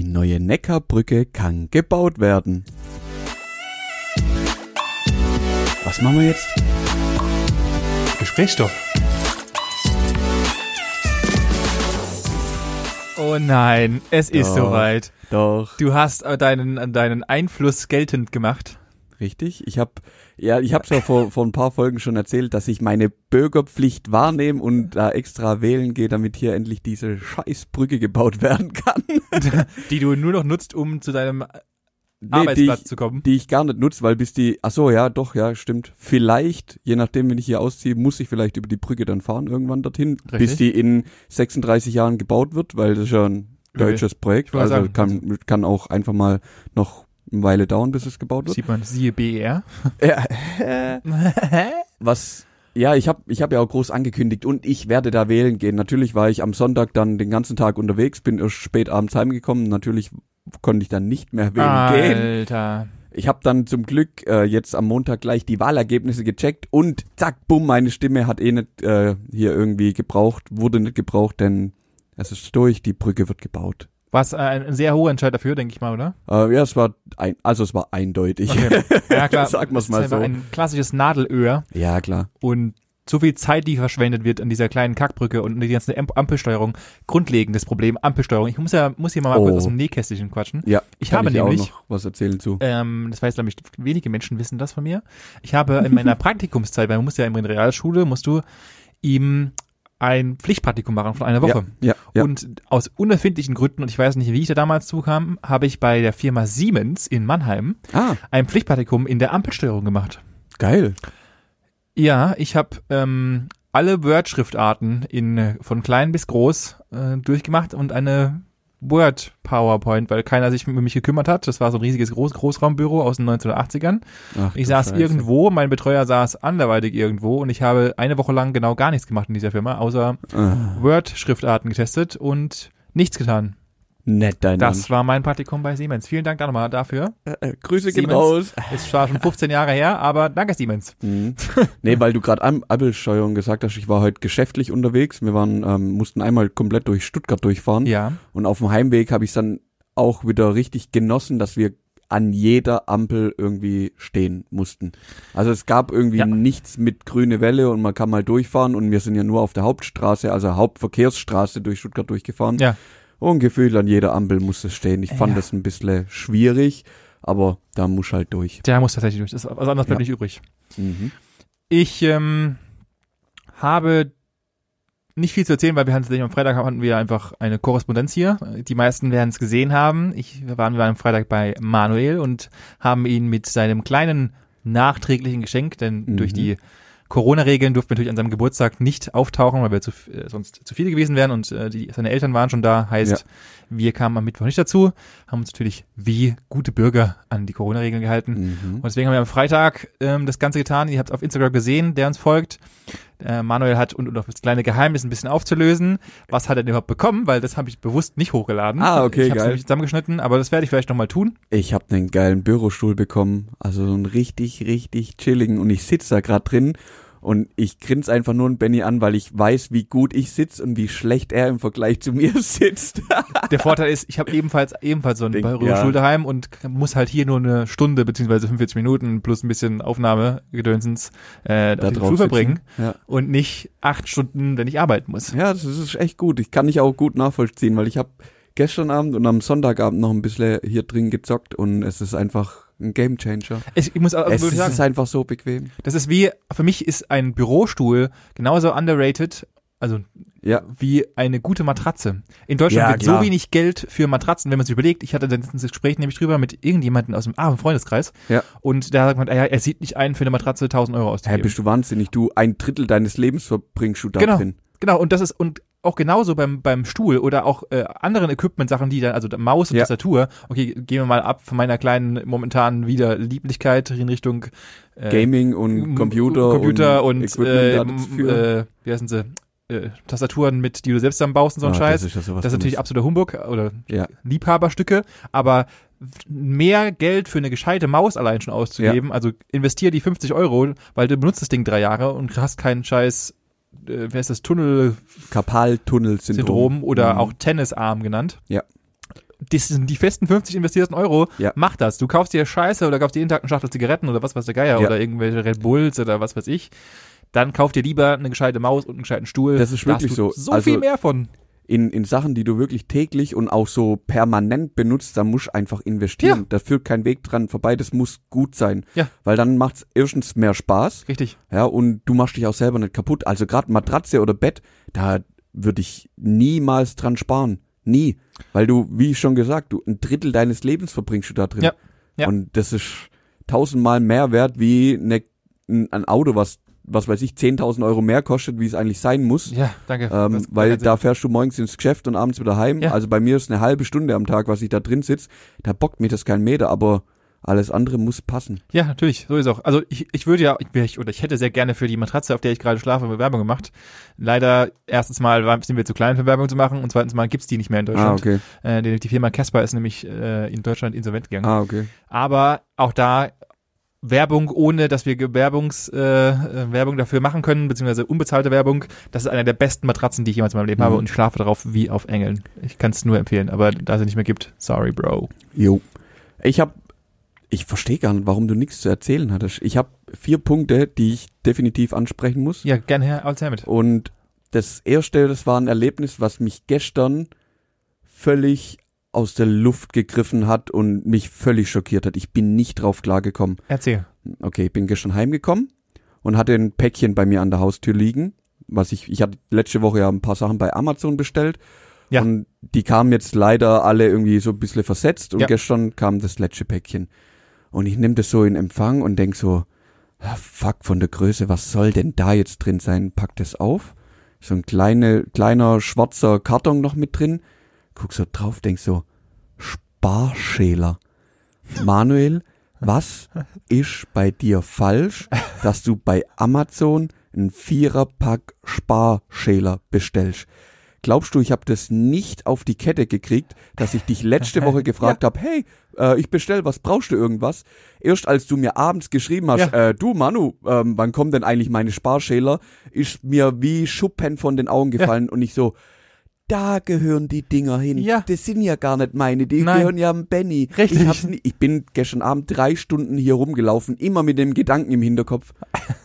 Die neue Neckarbrücke kann gebaut werden. Was machen wir jetzt? Gesprächsstoff. Oh nein, es ist Doch. soweit. Doch. Du hast deinen, deinen Einfluss geltend gemacht. Richtig. Ich habe ja, ich habe ja vor, vor ein paar Folgen schon erzählt, dass ich meine Bürgerpflicht wahrnehme und da extra wählen gehe, damit hier endlich diese Scheißbrücke gebaut werden kann. Die du nur noch nutzt, um zu deinem Nee, Arbeitsplatz die ich, zu kommen. die ich gar nicht nutze, weil bis die, ach so, ja, doch, ja, stimmt. Vielleicht, je nachdem, wenn ich hier ausziehe, muss ich vielleicht über die Brücke dann fahren, irgendwann dorthin, Richtig. bis die in 36 Jahren gebaut wird, weil das ist ja ein deutsches Projekt, also sagen, kann, kann auch einfach mal noch eine Weile dauern, bis es gebaut wird. Sieht man, siehe BER. Ja, was ja, ich habe ich hab ja auch groß angekündigt und ich werde da wählen gehen. Natürlich war ich am Sonntag dann den ganzen Tag unterwegs, bin erst spät abends heimgekommen. Natürlich konnte ich dann nicht mehr wählen gehen. Alter. Ich habe dann zum Glück äh, jetzt am Montag gleich die Wahlergebnisse gecheckt und zack, bumm, meine Stimme hat eh nicht äh, hier irgendwie gebraucht, wurde nicht gebraucht, denn es ist durch, die Brücke wird gebaut. Was äh, ein sehr hoher Entscheid dafür, denke ich mal, oder? Äh, ja, es war ein, also es war eindeutig. Okay. Ja, klar. Sagen wir's Das mal so. Ein klassisches Nadelöhr ja, klar. und so viel Zeit, die verschwendet wird an dieser kleinen Kackbrücke und die ganze Am- Ampelsteuerung. Grundlegendes Problem, Ampelsteuerung. Ich muss ja, muss hier mal Oh. kurz aus dem Nähkästchen quatschen. Ja, Ich habe ich ja auch nämlich- noch was erzählen zu. Ähm, das weiß, glaube ich, wenige Menschen wissen das von mir. Ich habe in meiner Praktikumszeit, weil man muss ja immer in der Realschule, musst du ihm ein Pflichtpraktikum machen von einer Woche. Ja, ja, ja. Und aus unerfindlichen Gründen, und ich weiß nicht, wie ich da damals zukam, habe ich bei der Firma Siemens in Mannheim ah, ein Pflichtpraktikum in der Ampelsteuerung gemacht. geil. Ja, ich habe ähm, alle Word-Schriftarten in von klein bis groß äh, durchgemacht und eine Word PowerPoint, weil keiner sich um mich gekümmert hat. Das war so ein riesiges Groß Großraumbüro aus den 1980ern. Ach, Ich saß Scheiße. irgendwo, mein Betreuer saß anderweitig irgendwo und ich habe eine Woche lang genau gar nichts gemacht in dieser Firma, außer Ah, Word-Schriftarten getestet und nichts getan. Nett dein Das war mein Praktikum bei Siemens. Vielen Dank da nochmal dafür. Äh, äh, Grüße gehen Siemens. raus. Es war schon 15 Jahre her, aber danke Siemens. Mhm. nee, weil du gerade Am Ampelsteuerung gesagt hast, ich war heute geschäftlich unterwegs. Wir waren, ähm, mussten einmal komplett durch Stuttgart durchfahren. Ja. Und auf dem Heimweg habe ich dann auch wieder richtig genossen, dass wir an jeder Ampel irgendwie stehen mussten. Also es gab irgendwie Ja. nichts mit grüne Welle und man kann mal durchfahren und wir sind ja nur auf der Hauptstraße, also Hauptverkehrsstraße durch Stuttgart durchgefahren. Ja. Und gefühlt an jeder Ampel musste es stehen. Ich fand Ja. das ein bisschen schwierig, aber da muss halt durch. Der muss tatsächlich durch. Das, was anderes bleibt Ja. nicht übrig. Mhm. Ich ähm, habe nicht viel zu erzählen, weil wir hatten am Freitag hatten wir einfach eine Korrespondenz hier. Die meisten werden es gesehen haben. Ich wir waren wir am Freitag bei Manuel und haben ihn mit seinem kleinen nachträglichen Geschenk, denn Mhm. durch die Corona-Regeln durften wir natürlich an seinem Geburtstag nicht auftauchen, weil wir zu, äh, sonst zu viele gewesen wären und äh, die, seine Eltern waren schon da. Heißt, Ja. Wir kamen am Mittwoch nicht dazu, haben uns natürlich wie gute Bürger an die Corona-Regeln gehalten. Mhm. Und deswegen haben wir am Freitag ähm, das Ganze getan. Ihr habt es auf Instagram gesehen, der uns folgt. Äh, Manuel hat, und, und auch das kleine Geheimnis ein bisschen aufzulösen, was hat er denn überhaupt bekommen, weil das habe ich bewusst nicht hochgeladen. Ah, okay, ich habe es geil. nämlich zusammengeschnitten, aber das werde ich vielleicht nochmal tun. Ich habe einen geilen Bürostuhl bekommen, also so einen richtig, richtig chilligen und ich sitze da gerade drin und ich grinse einfach nur einen Benny an, weil ich weiß, wie gut ich sitze und wie schlecht er im Vergleich zu mir sitzt. Der Vorteil ist, ich habe ebenfalls ebenfalls so Denk, Bürostuhl ja. daheim und muss halt hier nur eine Stunde beziehungsweise 45 Minuten plus ein bisschen Aufnahmegedönsens äh, Da drauf verbringen. Ja. und nicht acht Stunden, wenn ich arbeiten muss. ja, das ist echt gut. Ich kann dich auch gut nachvollziehen, weil ich habe gestern Abend und am Sonntagabend noch ein bisschen hier drin gezockt und es ist einfach ein Gamechanger. Ich, ich muss also es wirklich sagen, ist einfach so bequem. Das ist wie, für mich ist ein Bürostuhl genauso underrated, also Ja, wie eine gute Matratze. In Deutschland Ja, wird klar. so wenig Geld für Matratzen, wenn man sich überlegt. Ich hatte letztens das Gespräch nämlich drüber mit irgendjemandem aus dem ah, Freundeskreis. Ja. Und da sagt man, ja, er sieht nicht ein, für eine Matratze 1000 Euro Hä, auszugeben. bist du wahnsinnig. Du, ein Drittel deines Lebens verbringst du da Genau. drin. genau, und das ist, und auch genauso beim, beim Stuhl oder auch äh, anderen Equipment-Sachen, die dann, also Maus und Ja. Tastatur, okay, gehen wir mal ab von meiner kleinen momentanen wieder Lieblichkeit in Richtung äh, Gaming und Computer, Computer und, Equipment äh, äh, wie heißen sie, äh, Tastaturen mit, die du selbst zusammenbaust und so ein Ah, Scheiß. Das ist, ja Das ist natürlich absoluter Humbug oder Ja. Liebhaberstücke, aber mehr Geld für eine gescheite Maus allein schon auszugeben, also investier die 50 Euro, weil du benutzt das Ding drei Jahre und hast keinen scheiß, äh, wer ist das, Tunnelsyndrom Karpaltunnelsyndrom oder Mhm. auch Tennisarm genannt. Ja. das sind die festen 50 investierten Euro, Ja. mach das. Du kaufst dir Scheiße oder kaufst dir jeden Tag eine Schachtel Zigaretten oder was weiß der Geier Ja. oder irgendwelche Red Bulls oder was weiß ich. Dann kauf dir lieber eine gescheite Maus und einen gescheiten Stuhl. Das ist wirklich so. So Also- viel mehr von. In, in Sachen, die du wirklich täglich und auch so permanent benutzt, da musst du einfach investieren. Ja. Da führt kein Weg dran vorbei, das muss gut sein. Ja. Weil dann macht's erstens mehr Spaß, Richtig. ja, und du machst dich auch selber nicht kaputt. Also gerade Matratze oder Bett, da würde ich niemals dran sparen. Nie. Weil du, wie schon gesagt, du ein Drittel deines Lebens verbringst du da drin. Ja. Ja. Und das ist tausendmal mehr wert wie ne, ein, ein Auto, was, was weiß ich, 10.000 Euro mehr kostet, wie es eigentlich sein muss. Ja, danke. Ähm, weil da fährst du morgens ins Geschäft und abends wieder heim. Ja. Also bei mir ist eine halbe Stunde am Tag, was ich da drin sitz. Da bockt mir das kein Meter, aber alles andere muss passen. Ja, natürlich, so ist auch. Also ich, ich würde ja, ich, oder ich hätte sehr gerne für die Matratze, auf der ich gerade schlafe, Werbung gemacht. Leider, erstens mal sind wir zu klein für Werbung zu machen und zweitens mal gibt's die nicht mehr in Ah, Deutschland. okay. äh, die, die Firma Casper ist nämlich äh, in Deutschland insolvent gegangen. Ah, okay. Aber auch da Werbung, ohne dass wir Werbungs, äh, äh, Werbung dafür machen können, beziehungsweise unbezahlte Werbung. Das ist einer der besten Matratzen, die ich jemals in meinem Leben Mhm. habe und ich schlafe darauf wie auf Engeln. Ich kann es nur empfehlen, aber da es nicht mehr gibt, sorry, Bro. Jo. Ich hab, ich verstehe gar nicht, warum du nichts zu erzählen hattest. Ich habe vier Punkte, die ich definitiv ansprechen muss. Ja, gerne her, alles her mit. Und das erste, das war ein Erlebnis, was mich gestern völlig aus der Luft gegriffen hat und mich völlig schockiert hat. Ich bin nicht drauf klargekommen. Erzähl. Okay, ich bin gestern heimgekommen und hatte ein Päckchen bei mir an der Haustür liegen, was ich, ich hatte letzte Woche ja ein paar Sachen bei Amazon bestellt. Ja. Und die kamen jetzt leider alle irgendwie so ein bisschen versetzt und Ja. gestern kam das letzte Päckchen. Und ich nehme das so in Empfang und denk so, ah, fuck von der Größe, was soll denn da jetzt drin sein? Pack das auf. So ein kleine, kleiner schwarzer Karton noch mit drin. Guck so drauf, denk so, Sparschäler. Manuel, was ist bei dir falsch, dass du bei Amazon einen Viererpack Sparschäler bestellst? Glaubst du, ich habe das nicht auf die Kette gekriegt, dass ich dich letzte Woche gefragt hab, hey, äh, ich bestell, was brauchst du irgendwas? Erst als du mir abends geschrieben hast, Ja. äh, du Manu, ähm, wann kommen denn eigentlich meine Sparschäler, ist mir wie Schuppen von den Augen gefallen und ich so, da gehören die Dinger hin. Ja. Das sind ja gar nicht meine, die Nein. gehören ja am Benny. Richtig. Ich, nie, ich bin gestern Abend drei Stunden hier rumgelaufen, immer mit dem Gedanken im Hinterkopf,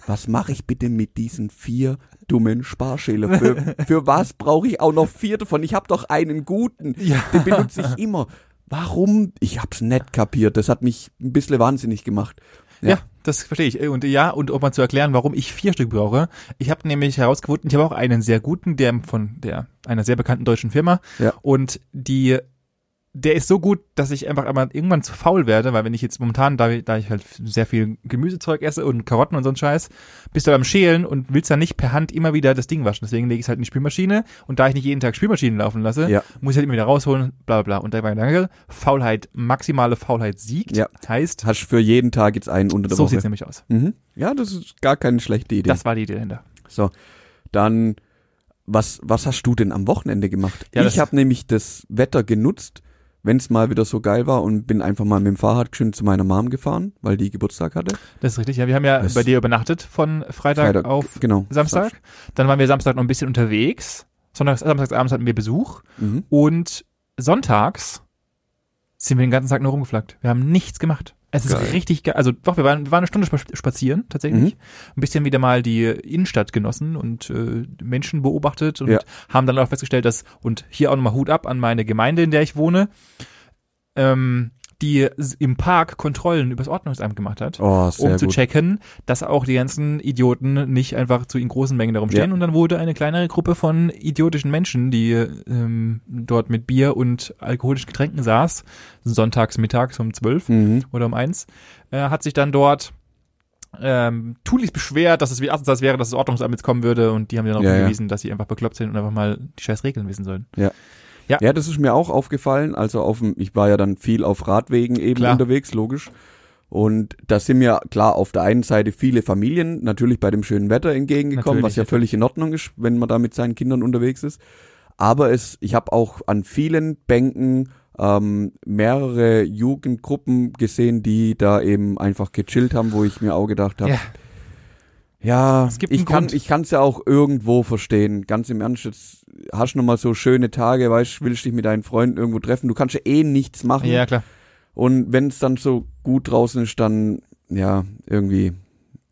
was mache ich bitte mit diesen vier dummen Sparschäler? Für, für was brauche ich auch noch vier davon? Ich habe doch einen guten, Ja. den benutze ich immer. Warum? Ich hab's nicht kapiert. Das hat mich ein bisschen wahnsinnig gemacht. Ja. Ja. Das verstehe ich. Und ja, und um mal zu erklären, warum ich vier Stück brauche. Ich habe nämlich herausgefunden, ich habe auch einen sehr guten, der von der einer sehr bekannten deutschen Firma. Ja. Und die der ist so gut, dass ich einfach irgendwann zu faul werde, weil wenn ich jetzt momentan, da, da ich halt sehr viel Gemüsezeug esse und Karotten und so ein Scheiß, bist du beim Schälen und willst dann nicht per Hand immer wieder das Ding waschen. Deswegen lege ich es halt in die Spülmaschine und da ich nicht jeden Tag Spülmaschinen laufen lasse, Ja. muss ich halt immer wieder rausholen, bla bla bla. Und da war mein Gedanke, Faulheit, maximale Faulheit siegt, Ja. heißt, Hast für jeden Tag jetzt einen unter der so Woche. sieht's nämlich aus. Mhm. Ja, das ist gar keine schlechte Idee. Das war die Idee dahinter. So, dann was was hast du denn am Wochenende gemacht? Ja, ich habe nämlich das Wetter genutzt, wenn es mal wieder so geil war und bin einfach mal mit dem Fahrrad schön zu meiner Mom gefahren, weil die Geburtstag hatte. Das ist richtig. Ja, wir haben ja Das- bei dir übernachtet von Freitag, Freitag, auf genau. Samstag. Dann waren wir Samstag noch ein bisschen unterwegs. Sonntags, samstagsabends hatten wir Besuch. Mhm. Und sonntags sind wir den ganzen Tag nur rumgeflaggt. Wir haben nichts gemacht. Es ist Geil. richtig geil. Also doch, wir waren, wir waren eine Stunde spa- spazieren, tatsächlich. Mhm. Ein bisschen wieder mal die Innenstadt genossen und äh, Menschen beobachtet und Ja. haben dann auch festgestellt, dass, und hier auch nochmal Hut ab an meine Gemeinde, in der ich wohne, ähm, die im Park Kontrollen übers Ordnungsamt gemacht hat Oh, um zu gut. checken, dass auch die ganzen Idioten nicht einfach zu in großen Mengen darum stehen. Ja. Und dann wurde eine kleinere Gruppe von idiotischen Menschen, die ähm, dort mit Bier und alkoholischen Getränken saß, sonntags mittags um zwölf Mhm. oder um eins, äh, hat sich dann dort ähm, tunlichst beschwert, dass es wie Arztsaß wäre, dass das Ordnungsamt jetzt kommen würde und die haben dann darauf Ja, ja. hingewiesen, dass sie einfach bekloppt sind und einfach mal die scheiß Regeln wissen sollen. Ja, das ist mir auch aufgefallen. Also auf dem, ich war ja dann viel auf Radwegen eben Klar. unterwegs, logisch. Und da sind mir klar auf der einen Seite viele Familien natürlich bei dem schönen Wetter entgegengekommen, Natürlich, was ja völlig in Ordnung ist, wenn man da mit seinen Kindern unterwegs ist. Aber es, ich habe auch an vielen Bänken ähm, mehrere Jugendgruppen gesehen, die da eben einfach gechillt haben, wo ich mir auch gedacht habe, Ja. Ja, ich kann Grund. ich kann's ja auch irgendwo verstehen. Ganz im Ernst, jetzt hast du noch mal so schöne Tage, weißt, willst dich mit deinen Freunden irgendwo treffen. Du kannst ja eh nichts machen. Ja, klar. Und wenn es dann so gut draußen ist, dann ja, irgendwie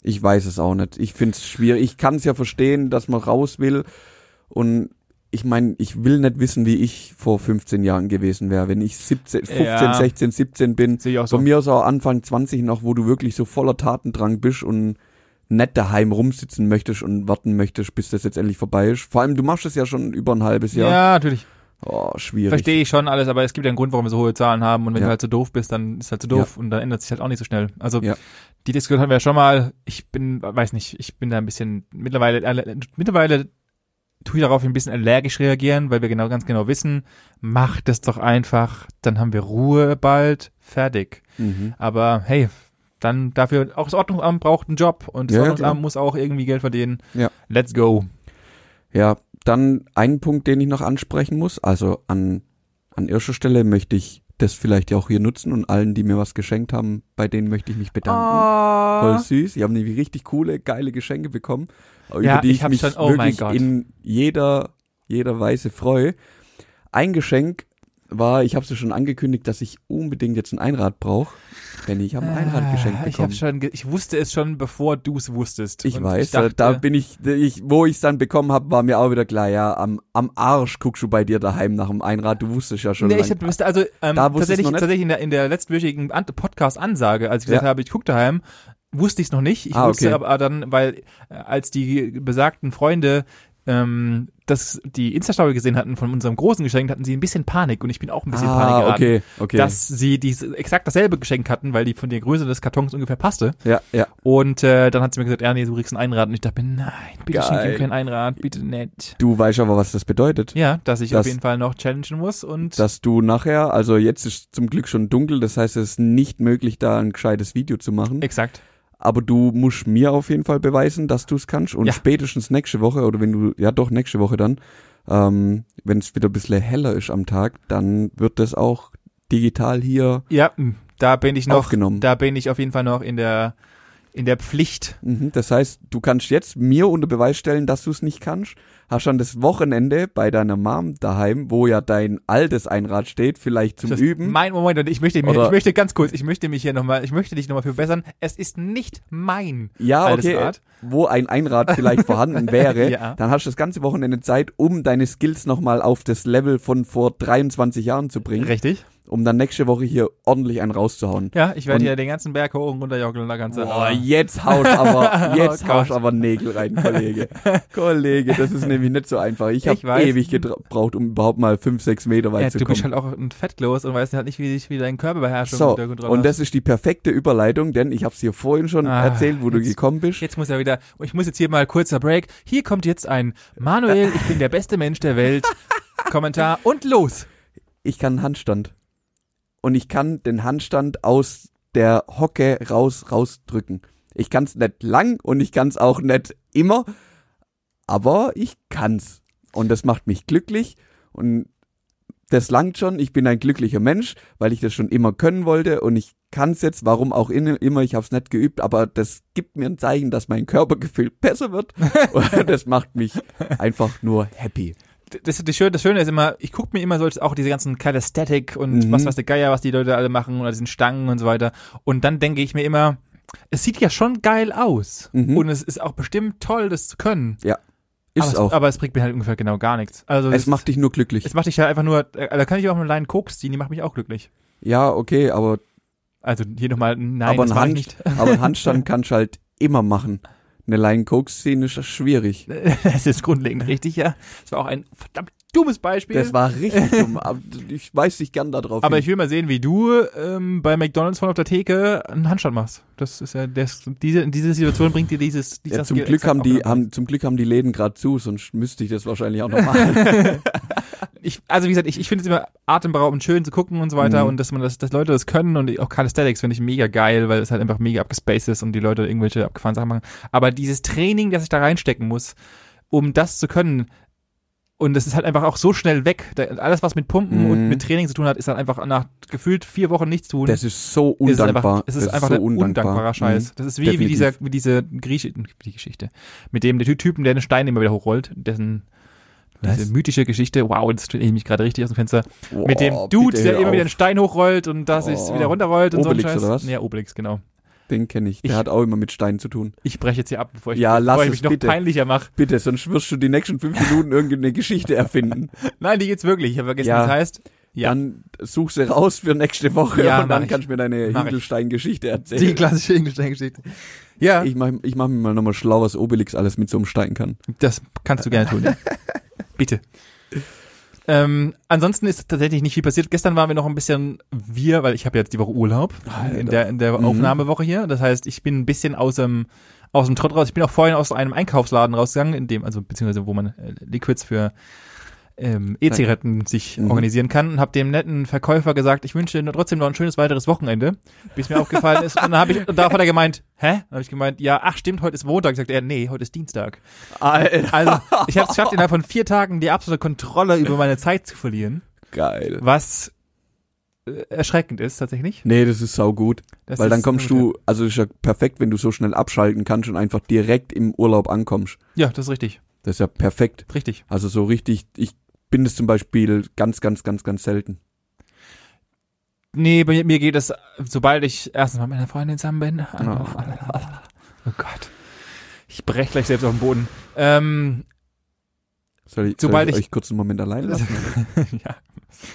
ich weiß es auch nicht. Ich find's schwierig. Ich kann's ja verstehen, dass man raus will und ich meine, ich will nicht wissen, wie ich vor 15 Jahren gewesen wäre, wenn ich 17, 15, Ja. 16, 17 bin. Sehe ich auch so. Von mir aus auch Anfang 20 noch, wo du wirklich so voller Tatendrang bist und nicht daheim rumsitzen möchtest und warten möchtest, bis das jetzt endlich vorbei ist. Vor allem, du machst es ja schon über ein halbes Ja, Jahr. natürlich. Oh, schwierig. Verstehe ich schon alles, aber es gibt ja einen Grund, warum wir so hohe Zahlen haben und wenn Ja. du halt so doof bist, dann ist halt so doof und dann ändert sich halt auch nicht so schnell. Also Ja. die Diskussion hatten wir ja schon mal. Ich bin, weiß nicht, ich bin da ein bisschen mittlerweile, äh, mittlerweile tue ich darauf ein bisschen allergisch reagieren, weil wir genau ganz genau wissen, macht es doch einfach, dann haben wir Ruhe bald, fertig. Mhm. Aber hey, dann dafür auch das Ordnungsamt braucht einen Job und das Ja, ja, Ordnungsamt klar. muss auch irgendwie Geld verdienen. Ja. Let's go. Ja, dann ein Punkt, den ich noch ansprechen muss. Also an, an erster Stelle möchte ich das vielleicht ja auch hier nutzen und allen, die mir was geschenkt haben, bei denen möchte ich mich bedanken. Voll süß. Die haben nämlich richtig coole, geile Geschenke bekommen, über Ja, die ich ich, mich schon- oh wirklich in jeder, jeder Weise freue. Ein Geschenk war, ich habe es schon angekündigt, dass ich unbedingt jetzt ein Einrad brauche. Denn ich habe ein Einrad geschenkt Ah, Ich, hab bekommen. schon, ich wusste es schon, bevor du es wusstest. Ich Und weiß, dachte, da bin ich, ich wo ich es dann bekommen habe, war mir auch wieder klar, ja, am, am Arsch guckst du bei dir daheim nach dem Einrad, du wusstest ja schon Nee, lang. ich hab, wusste also ähm, Da tatsächlich, tatsächlich in der, in der letztwöchigen An- Podcast-Ansage, als ich gesagt Ja. habe, ich gucke daheim, wusste ich es noch nicht. Ich Ah, wusste okay. aber dann, weil äh, als die besagten Freunde ähm, das die Insta-Story gesehen hatten von unserem großen Geschenk, hatten sie ein bisschen Panik und ich bin auch ein bisschen Panik ah, geraten. okay, okay. Dass sie dies, exakt dasselbe Geschenk hatten, weil die von der Größe des Kartons ungefähr passte. ja, ja. Und äh, dann hat sie mir gesagt, ja, nee, du kriegst ein Einrad. Und ich dachte mir, nein, bitte Geil. schenk ihm kein Einrad, bitte nicht. Du weißt aber, was das bedeutet. Ja, dass ich Das- auf jeden Fall noch challengen muss und Dass du nachher, also jetzt ist zum Glück schon dunkel, das heißt, es ist nicht möglich, da ein gescheites Video zu machen. exakt. Aber du musst mir auf jeden Fall beweisen, dass du es kannst. Und Ja. spätestens nächste Woche, oder wenn du, ja doch, nächste Woche dann, ähm, wenn es wieder ein bisschen heller ist am Tag, dann wird das auch digital hier Ja, mh, da bin ich noch, aufgenommen. da bin ich auf jeden Fall noch in der in der Pflicht. Mhm, das heißt, du kannst jetzt mir unter Beweis stellen, dass du es nicht kannst. Hast dann das Wochenende bei deiner Mom daheim, wo ja dein altes Einrad steht, vielleicht zum Das- Üben. Mein Moment, und ich möchte mir, ich möchte ganz kurz, ich möchte mich hier nochmal, ich möchte dich nochmal verbessern. Es ist nicht mein ja, altes okay, Rad. wo ein Einrad vielleicht vorhanden wäre, Ja. dann hast du das ganze Wochenende Zeit, um deine Skills nochmal auf das Level von vor 23 Jahren zu bringen, Richtig. Um dann nächste Woche hier ordentlich einen rauszuhauen. Ja, ich werde Und- hier den ganzen Berg hoch und runter joggeln, da ganze. Boah, jetzt haust aber, jetzt Oh haust aber Nägel rein, Kollege. Kollege, das ist nämlich nicht so einfach. Ich Ich habe ewig gebraucht, um überhaupt mal fünf, sechs Meter weit ja, zu du kommen. bist halt auch ein Fettkloß und weißt halt nicht, wie dich wie dein Körperbeherrschung So, unter Kontrolle und das ist die perfekte Überleitung, denn ich habe es dir vorhin schon Ah, erzählt, wo du jetzt- gekommen bist. Jetzt muss er wieder, ich muss jetzt hier mal kurzer Break. Hier kommt jetzt ein Manuel, ich bin der beste Mensch der Welt. Kommentar und los. Ich kann Handstand. Und ich kann den Handstand aus der Hocke raus, rausdrücken. Ich kann's nicht lang und ich kann's auch nicht immer, aber ich kann's. Und das macht mich glücklich und das langt schon. Ich bin ein glücklicher Mensch, weil ich das schon immer können wollte und ich kann's jetzt, warum auch immer, ich habe es nicht geübt, aber das gibt mir ein Zeichen, dass mein Körpergefühl besser wird und das macht mich einfach nur happy. Das, das, Schöne, das Schöne ist immer, ich gucke mir immer so auch diese ganzen Calisthenic und Mhm. was weiß der Geier, was die Leute alle machen oder diesen Stangen und so weiter. Und dann denke ich mir immer, es sieht ja schon geil aus. Mhm. Und es ist auch bestimmt toll, das zu können. Ist aber, es, auch. aber es bringt mir halt ungefähr genau gar nichts. Also es macht dich nur glücklich. es macht dich halt einfach nur, äh, da kann ich auch eine Line Koks ziehen, die macht mich auch glücklich. Ja, okay, aber, Also hier nochmal, nein, aber, das ein Hand, nicht. aber ein Handstand kannst du halt immer machen. Eine Line Coke Szene ist schwierig. Das ist grundlegend richtig, ja. Das war auch ein verdammt dummes Beispiel. Das war richtig dumm. aber Ich weiß dich gern darauf. aber hin. ich will mal sehen, wie du ähm, bei McDonalds von auf der Theke einen Handstand machst. Das ist ja, das, diese, in diese Situation bringt dir dieses, dieser ja, zum Glück haben die, haben, zum Glück haben die Läden gerade zu, sonst müsste ich das wahrscheinlich auch noch machen. ich, also wie gesagt, ich, ich finde es immer atemberaubend schön zu gucken und so weiter Mhm. und dass man das, dass Leute das können und auch Calisthenics finde ich mega geil, weil es halt einfach mega abgespaced ist und die Leute irgendwelche abgefahrenen Sachen machen. Aber dieses Training, das ich da reinstecken muss, um das zu können, Und das ist halt einfach auch so schnell weg. Da, alles, was mit Pumpen Mhm. und mit Training zu tun hat, ist dann einfach nach gefühlt vier Wochen nichts tun. Das ist so Es ist undankbar. einfach, es ist das einfach so ein undankbarer Mhm. Scheiß. Das ist wie, wie dieser, wie diese Grieche, die Geschichte. Mit dem der Typen, der den Stein immer wieder hochrollt, dessen Was? diese mythische Geschichte, wow, jetzt stelle ich mich gerade richtig aus dem Fenster. mit dem Dude, der immer wieder einen. Stein hochrollt und das ist Oh. wieder runterrollt und Obelix so ein Scheiß. oder was? Ja, Obelix, genau. Den kenne ich. Der Ich- hat auch immer mit Steinen zu tun. Ich breche jetzt hier ab, bevor ich, Ja, lass bevor ich es mich noch bitte. peinlicher mache. Bitte, sonst wirst du die nächsten fünf Minuten irgendeine Geschichte erfinden. Nein, die geht's wirklich. Ich habe vergessen, Ja. was heißt. Ja. Dann such sie raus für nächste Woche Ja, und dann ich. kannst du mir deine ich. Hinkelstein-Geschichte Die erzählen. klassische Ingolstein-Geschichte. Ja, Ich mach, ich mach mir mal nochmal schlau, was Obelix alles mit so einem Stein kann. das kannst du gerne tun. Ja. Bitte. Ähm, ansonsten ist tatsächlich nicht viel passiert. Gestern waren wir noch ein bisschen wir, weil ich habe jetzt die Woche Urlaub Alter. in der, in der Mhm. Aufnahmewoche hier. Das heißt, ich bin ein bisschen aus dem aus dem Trott raus. Ich bin auch vorhin aus einem Einkaufsladen rausgegangen, in dem also beziehungsweise wo man äh, Liquids für ähm, E-Zigaretten sich Mhm. organisieren kann und habe dem netten Verkäufer gesagt, ich wünsche dir trotzdem noch ein schönes weiteres Wochenende, bis mir aufgefallen ist. Und dann habe ich, und darauf hat er gemeint, hä? Dann habe ich gemeint, ja, ach stimmt, heute ist Montag. Sagt er, nee, heute ist Dienstag. Alter. Also ich habe es geschafft, innerhalb von vier Tagen die absolute Kontrolle über meine Zeit zu verlieren, Geil. was äh, erschreckend ist tatsächlich. Nee, das ist sau gut. Das Weil dann kommst du, also ist ja perfekt, wenn du so schnell abschalten kannst und einfach direkt im Urlaub ankommst. Ja, das ist richtig, Das ist ja perfekt. richtig. Also so richtig, ich bin es zum Beispiel ganz, ganz, ganz, ganz selten. Nee, bei mir geht es, sobald ich erstens mit meiner Freundin zusammen bin. Oh. Oh Gott. Ich brech gleich selbst auf den Boden. Ähm, Soll ich, Sobald soll ich ich- euch kurz einen Moment allein lassen? ja.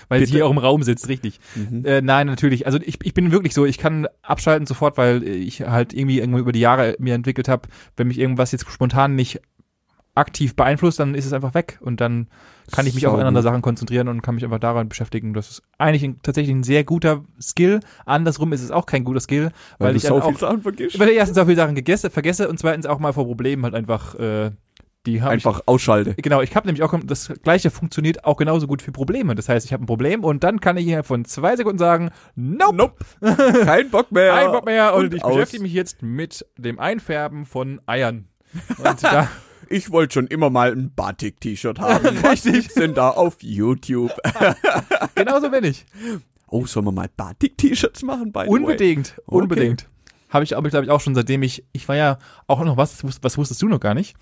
Weil sie Bitte. hier auch im Raum sitzt, richtig. mhm. Äh, nein, natürlich. Also ich, ich bin wirklich so, ich kann abschalten sofort, weil ich halt irgendwie irgendwie über die Jahre mir entwickelt habe, wenn mich irgendwas jetzt spontan nicht aktiv beeinflusst, dann ist es einfach weg und dann kann ich mich auf Sau andere. Sachen konzentrieren und kann mich einfach daran beschäftigen. Das ist eigentlich ein, tatsächlich ein sehr guter Skill. Andersrum ist es auch kein guter Skill, weil, Weil, ich du dann so auch, Sachen vergisst. weil ich erstens so viele Sachen gegesse, vergesse und zweitens auch mal vor Problemen halt einfach äh, die habe ich Einfach ausschalte. Genau, ich habe nämlich auch das gleiche funktioniert auch genauso gut für Probleme. Das heißt, ich habe ein Problem und dann kann ich innerhalb von zwei Sekunden sagen, nope, Nope. Kein Bock mehr. kein Bock mehr und, Und ich aus. beschäftige mich jetzt mit dem Einfärben von Eiern. Und da, Ich wollte schon immer mal ein Batik-T-Shirt haben. Was gibt's denn da auf YouTube? genauso bin ich. Oh, sollen wir mal Batik-T-Shirts machen? By? Unbedingt, Okay. unbedingt. Habe ich, aber glaube ich auch schon seitdem ich, ich war ja auch noch was, was, was wusstest du noch gar nicht?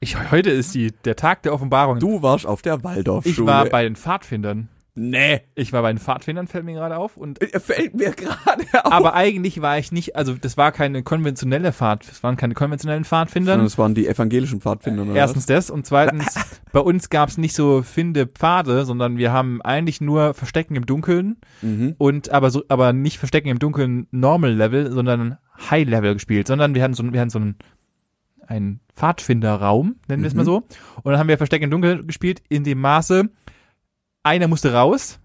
Ich, heute ist die, der Tag der Offenbarung. Du warst auf der Waldorfschule. ich war bei den Pfadfindern. Nee. Ich war bei den Pfadfindern, fällt mir gerade auf. Und Er fällt mir gerade auf. aber eigentlich war ich nicht, also das war keine konventionelle Pfad, es waren keine konventionellen Pfadfinder. Sondern es waren die evangelischen Pfadfinder, oder Erstens das und zweitens, bei uns gab es nicht so finde Pfade, sondern wir haben eigentlich nur Verstecken im Dunkeln? Mhm. und aber so, aber nicht Verstecken im Dunkeln Normal Level, sondern High Level gespielt, sondern wir hatten so, wir hatten so einen, einen Pfadfinderraum, nennen wir es mal Mhm. so. Und dann haben wir Verstecken im Dunkeln gespielt in dem Maße, einer musste raus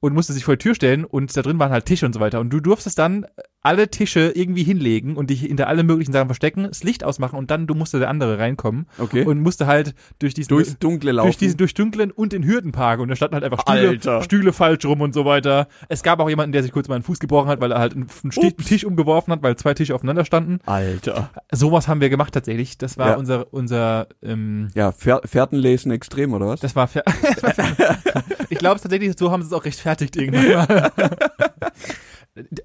und musste sich vor die Tür stellen und da drin waren halt Tische und so weiter. Und du durftest dann alle Tische irgendwie hinlegen und dich hinter alle möglichen Sachen verstecken, das Licht ausmachen und dann du musste der andere reinkommen Okay. und musste halt durch diesen Durchs Dunkle laufen. durch diesen durch dunklen und den Hürdenpark und da standen halt einfach Stühle, Alter. Stühle falsch rum und so weiter. Es gab auch jemanden, der sich kurz mal einen Fuß gebrochen hat, weil er halt einen, einen. Tisch umgeworfen hat, weil zwei Tische aufeinander standen. Alter. Sowas haben wir gemacht tatsächlich. Das war Ja. unser unser ähm, Ja, Fähr Fährten lesen extrem, oder was? das war, das war fair. ich glaube tatsächlich, so haben sie es auch rechtfertigt irgendwann mal.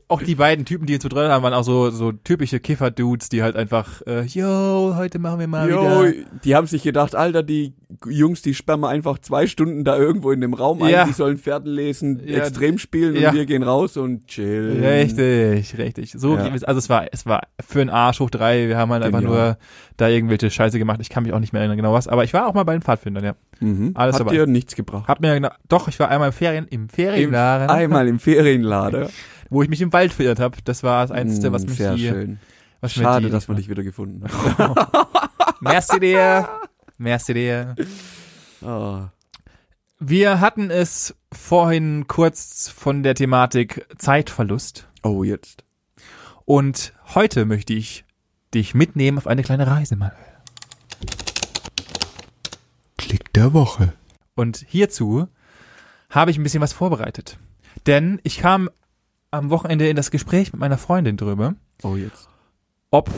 auch die beiden Typen, die uns betreut haben, waren auch so, so typische Kiffer-Dudes, die halt einfach, äh, yo, heute machen wir mal Jo, wieder. die haben sich gedacht, Alter, die Jungs, die sperren wir einfach zwei Stunden da irgendwo in dem Raum ein, Ja. die sollen Pferde lesen, Ja. extrem spielen Ja. und wir gehen raus und chillen. Richtig, richtig. So, also es war, es war für einen Arsch hoch drei. Wir haben halt einfach Genial. nur da irgendwelche Scheiße gemacht. Ich kann mich auch nicht mehr erinnern genau was. Aber ich war auch mal bei den Pfadfindern, ja. Mhm. Alles Hat dabei. dir nichts gebracht. Hab mir genau, doch, ich war einmal im Ferien, im Im, Ferienladen, einmal im Ferienlader. wo ich mich im Wald verirrt habe. Das war das Einzige, was Mm, mich Sehr die, schön. was Schade, dass wir dich wieder gefunden haben. Merci dir. Merci dir. Ah. Wir hatten es vorhin kurz von der Thematik Zeitverlust. Oh, jetzt. Und heute möchte ich dich mitnehmen auf eine kleine Reise, Manuel. Klick der Woche. Und hierzu habe ich ein bisschen was vorbereitet. Denn ich kam am Wochenende in das Gespräch mit meiner Freundin drüber, Oh, jetzt. ob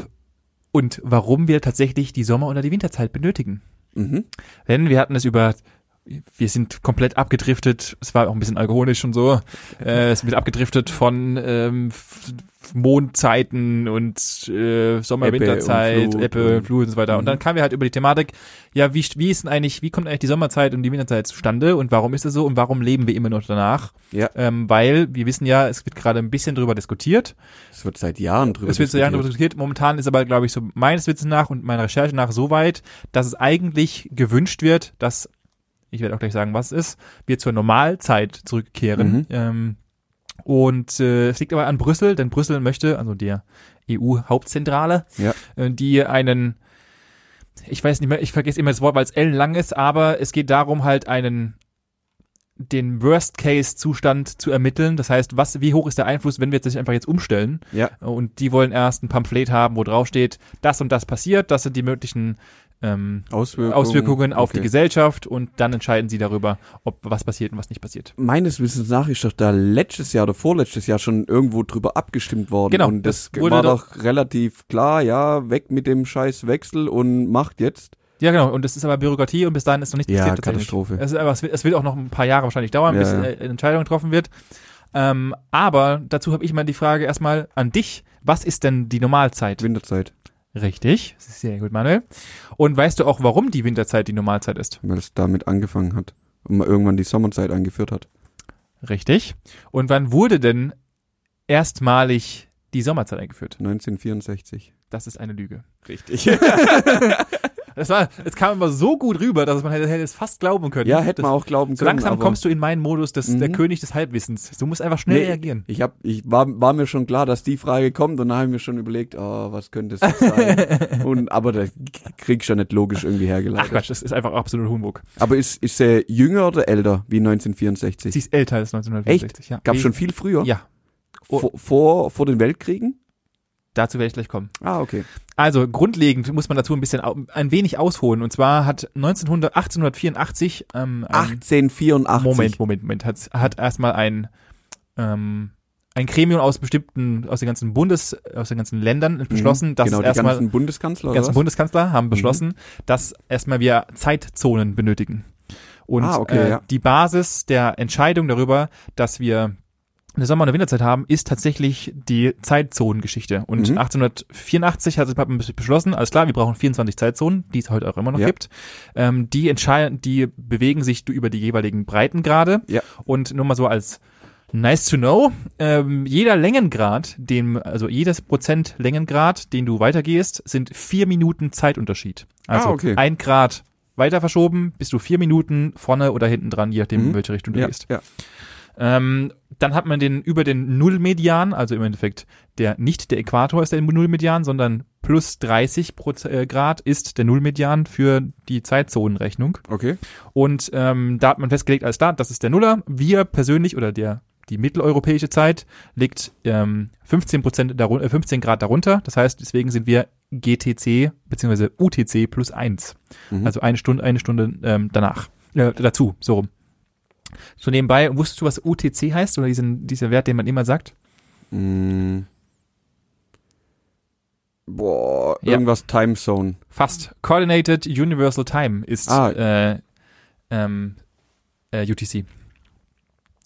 und warum wir tatsächlich die Sommer- oder die Winterzeit benötigen. Mhm. Denn wir hatten es über wir sind komplett abgedriftet. Es war auch ein bisschen alkoholisch und so. Äh, es wird abgedriftet von ähm, Mondzeiten und äh, Sommer, Ebbe und Flut und- und so weiter. Und Mhm. dann kamen wir halt über die Thematik, ja, wie, wie ist denn eigentlich, wie kommt eigentlich die Sommerzeit und die Winterzeit zustande und warum ist es so und warum leben wir immer noch danach? Ja. Ähm, weil wir wissen ja, es wird gerade ein bisschen drüber diskutiert. Es wird seit Jahren drüber Es wird seit Jahren diskutiert. darüber diskutiert. Momentan ist aber, glaube ich, so meines Wissens nach und meiner Recherche nach so weit, dass es eigentlich gewünscht wird, dass, ich werde auch gleich sagen, was es ist, wir zur Normalzeit zurückkehren. Mhm. Ähm, und äh, es liegt aber an Brüssel, denn Brüssel möchte, also der EU-Hauptzentrale, Ja. äh, die einen, ich weiß nicht mehr, ich vergesse immer das Wort, weil es L lang ist, aber es geht darum, halt einen den Worst-Case-Zustand zu ermitteln. Das heißt, was, wie hoch ist der Einfluss, wenn wir jetzt einfach jetzt umstellen? Ja. Und die wollen erst ein Pamphlet haben, wo drauf steht, das und das passiert, das sind die möglichen ähm, Auswirkungen, Auswirkungen auf die Okay. Gesellschaft und dann entscheiden sie darüber, ob was passiert und was nicht passiert. Meines Wissens nach ist doch da letztes Jahr oder vorletztes Jahr schon irgendwo drüber abgestimmt worden. Genau, Und das, das wurde war doch- relativ klar, ja, weg mit dem scheiß Wechsel und macht jetzt. Ja, genau. Und das ist aber Bürokratie und bis dahin ist noch nichts Ja, passiert. Katastrophe. Es, ist aber es, wird, es wird auch noch ein paar Jahre wahrscheinlich dauern, Ja, bis äh, eine Entscheidung getroffen wird. Ähm, aber dazu habe ich mal die Frage erstmal an dich. Was ist denn die Normalzeit? Winterzeit, Richtig, das ist sehr gut, Manuel. Und weißt du auch, warum die Winterzeit die Normalzeit ist? weil es damit angefangen hat und man irgendwann die Sommerzeit eingeführt hat. Richtig. Und wann wurde denn erstmalig die Sommerzeit eingeführt? 1964. Das ist eine Lüge. Richtig. Das war, es kam immer so gut rüber, dass man hätte, hätte es fast glauben können. ja, hätte das, man auch glauben So können. langsam aber kommst du in meinen Modus des, der Mhm. König des Halbwissens. Du musst einfach schnell Nee, reagieren. Ich hab, ich war, war mir schon klar, dass die Frage kommt und dann habe ich mir schon überlegt, oh, was könnte es sein? und, aber da kriegst du ja nicht logisch irgendwie Ach hergeleitet. Quatsch, das ist einfach absolut Humbug. aber ist, ist er jünger oder älter wie 1964? Sie ist älter als 1964. Ja. Gab schon viel früher? Ja. Vor, vor, vor den Weltkriegen? Dazu werde ich gleich kommen. Ah, okay. Also grundlegend muss man dazu ein bisschen, ein wenig ausholen. Und zwar hat 1900, 1884, ähm, ein, 1884. Moment, Moment, Moment, hat, hat erstmal ein, ähm, ein Gremium aus bestimmten, aus den ganzen Bundes, aus den ganzen Ländern beschlossen, dass genau, die erstmal ganzen Bundeskanzler, ganzen oder was? Bundeskanzler haben beschlossen, dass erstmal wir Zeitzonen benötigen. Und Ah, okay, äh, ja. die Basis der Entscheidung darüber, dass wir eine Sommer- und eine Winterzeit haben, ist tatsächlich die Zeitzonengeschichte. Und Mhm. 1884 hat man beschlossen, alles klar, wir brauchen 24 Zeitzonen, die es heute auch immer noch Ja. gibt. Ähm, die entscheiden, die bewegen sich über die jeweiligen Breitengrade. Ja. Und nur mal so als Nice to know. Ähm, jeder Längengrad, dem, also jedes Prozent Längengrad, den du weitergehst, sind vier Minuten Zeitunterschied. Also Ah, okay. ein Grad weiter verschoben, bist du vier Minuten vorne oder hinten dran, je nachdem, Mhm. in welche Richtung du Ja, gehst. ja. Ähm, dann hat man den über den Nullmedian, also im Endeffekt der nicht der Äquator ist der Nullmedian, sondern plus 30 Proz- äh, Grad ist der Nullmedian für die Zeitzonenrechnung. Okay. Und ähm, da hat man festgelegt, alles klar, das ist der Nuller. Wir persönlich oder der die mitteleuropäische Zeit liegt ähm, 15 Prozent darun- äh, 15 Grad darunter. Das heißt, deswegen sind wir GTC beziehungsweise UTC plus eins. Mhm. Also eine Stunde, eine Stunde ähm, danach. Äh, dazu, so rum. So nebenbei, wusstest du, was UTC heißt oder diesen, dieser Wert, den man immer sagt? Mm. Boah, Ja. irgendwas Timezone. Fast. Coordinated Universal Time ist Ah. äh, ähm, äh, UTC.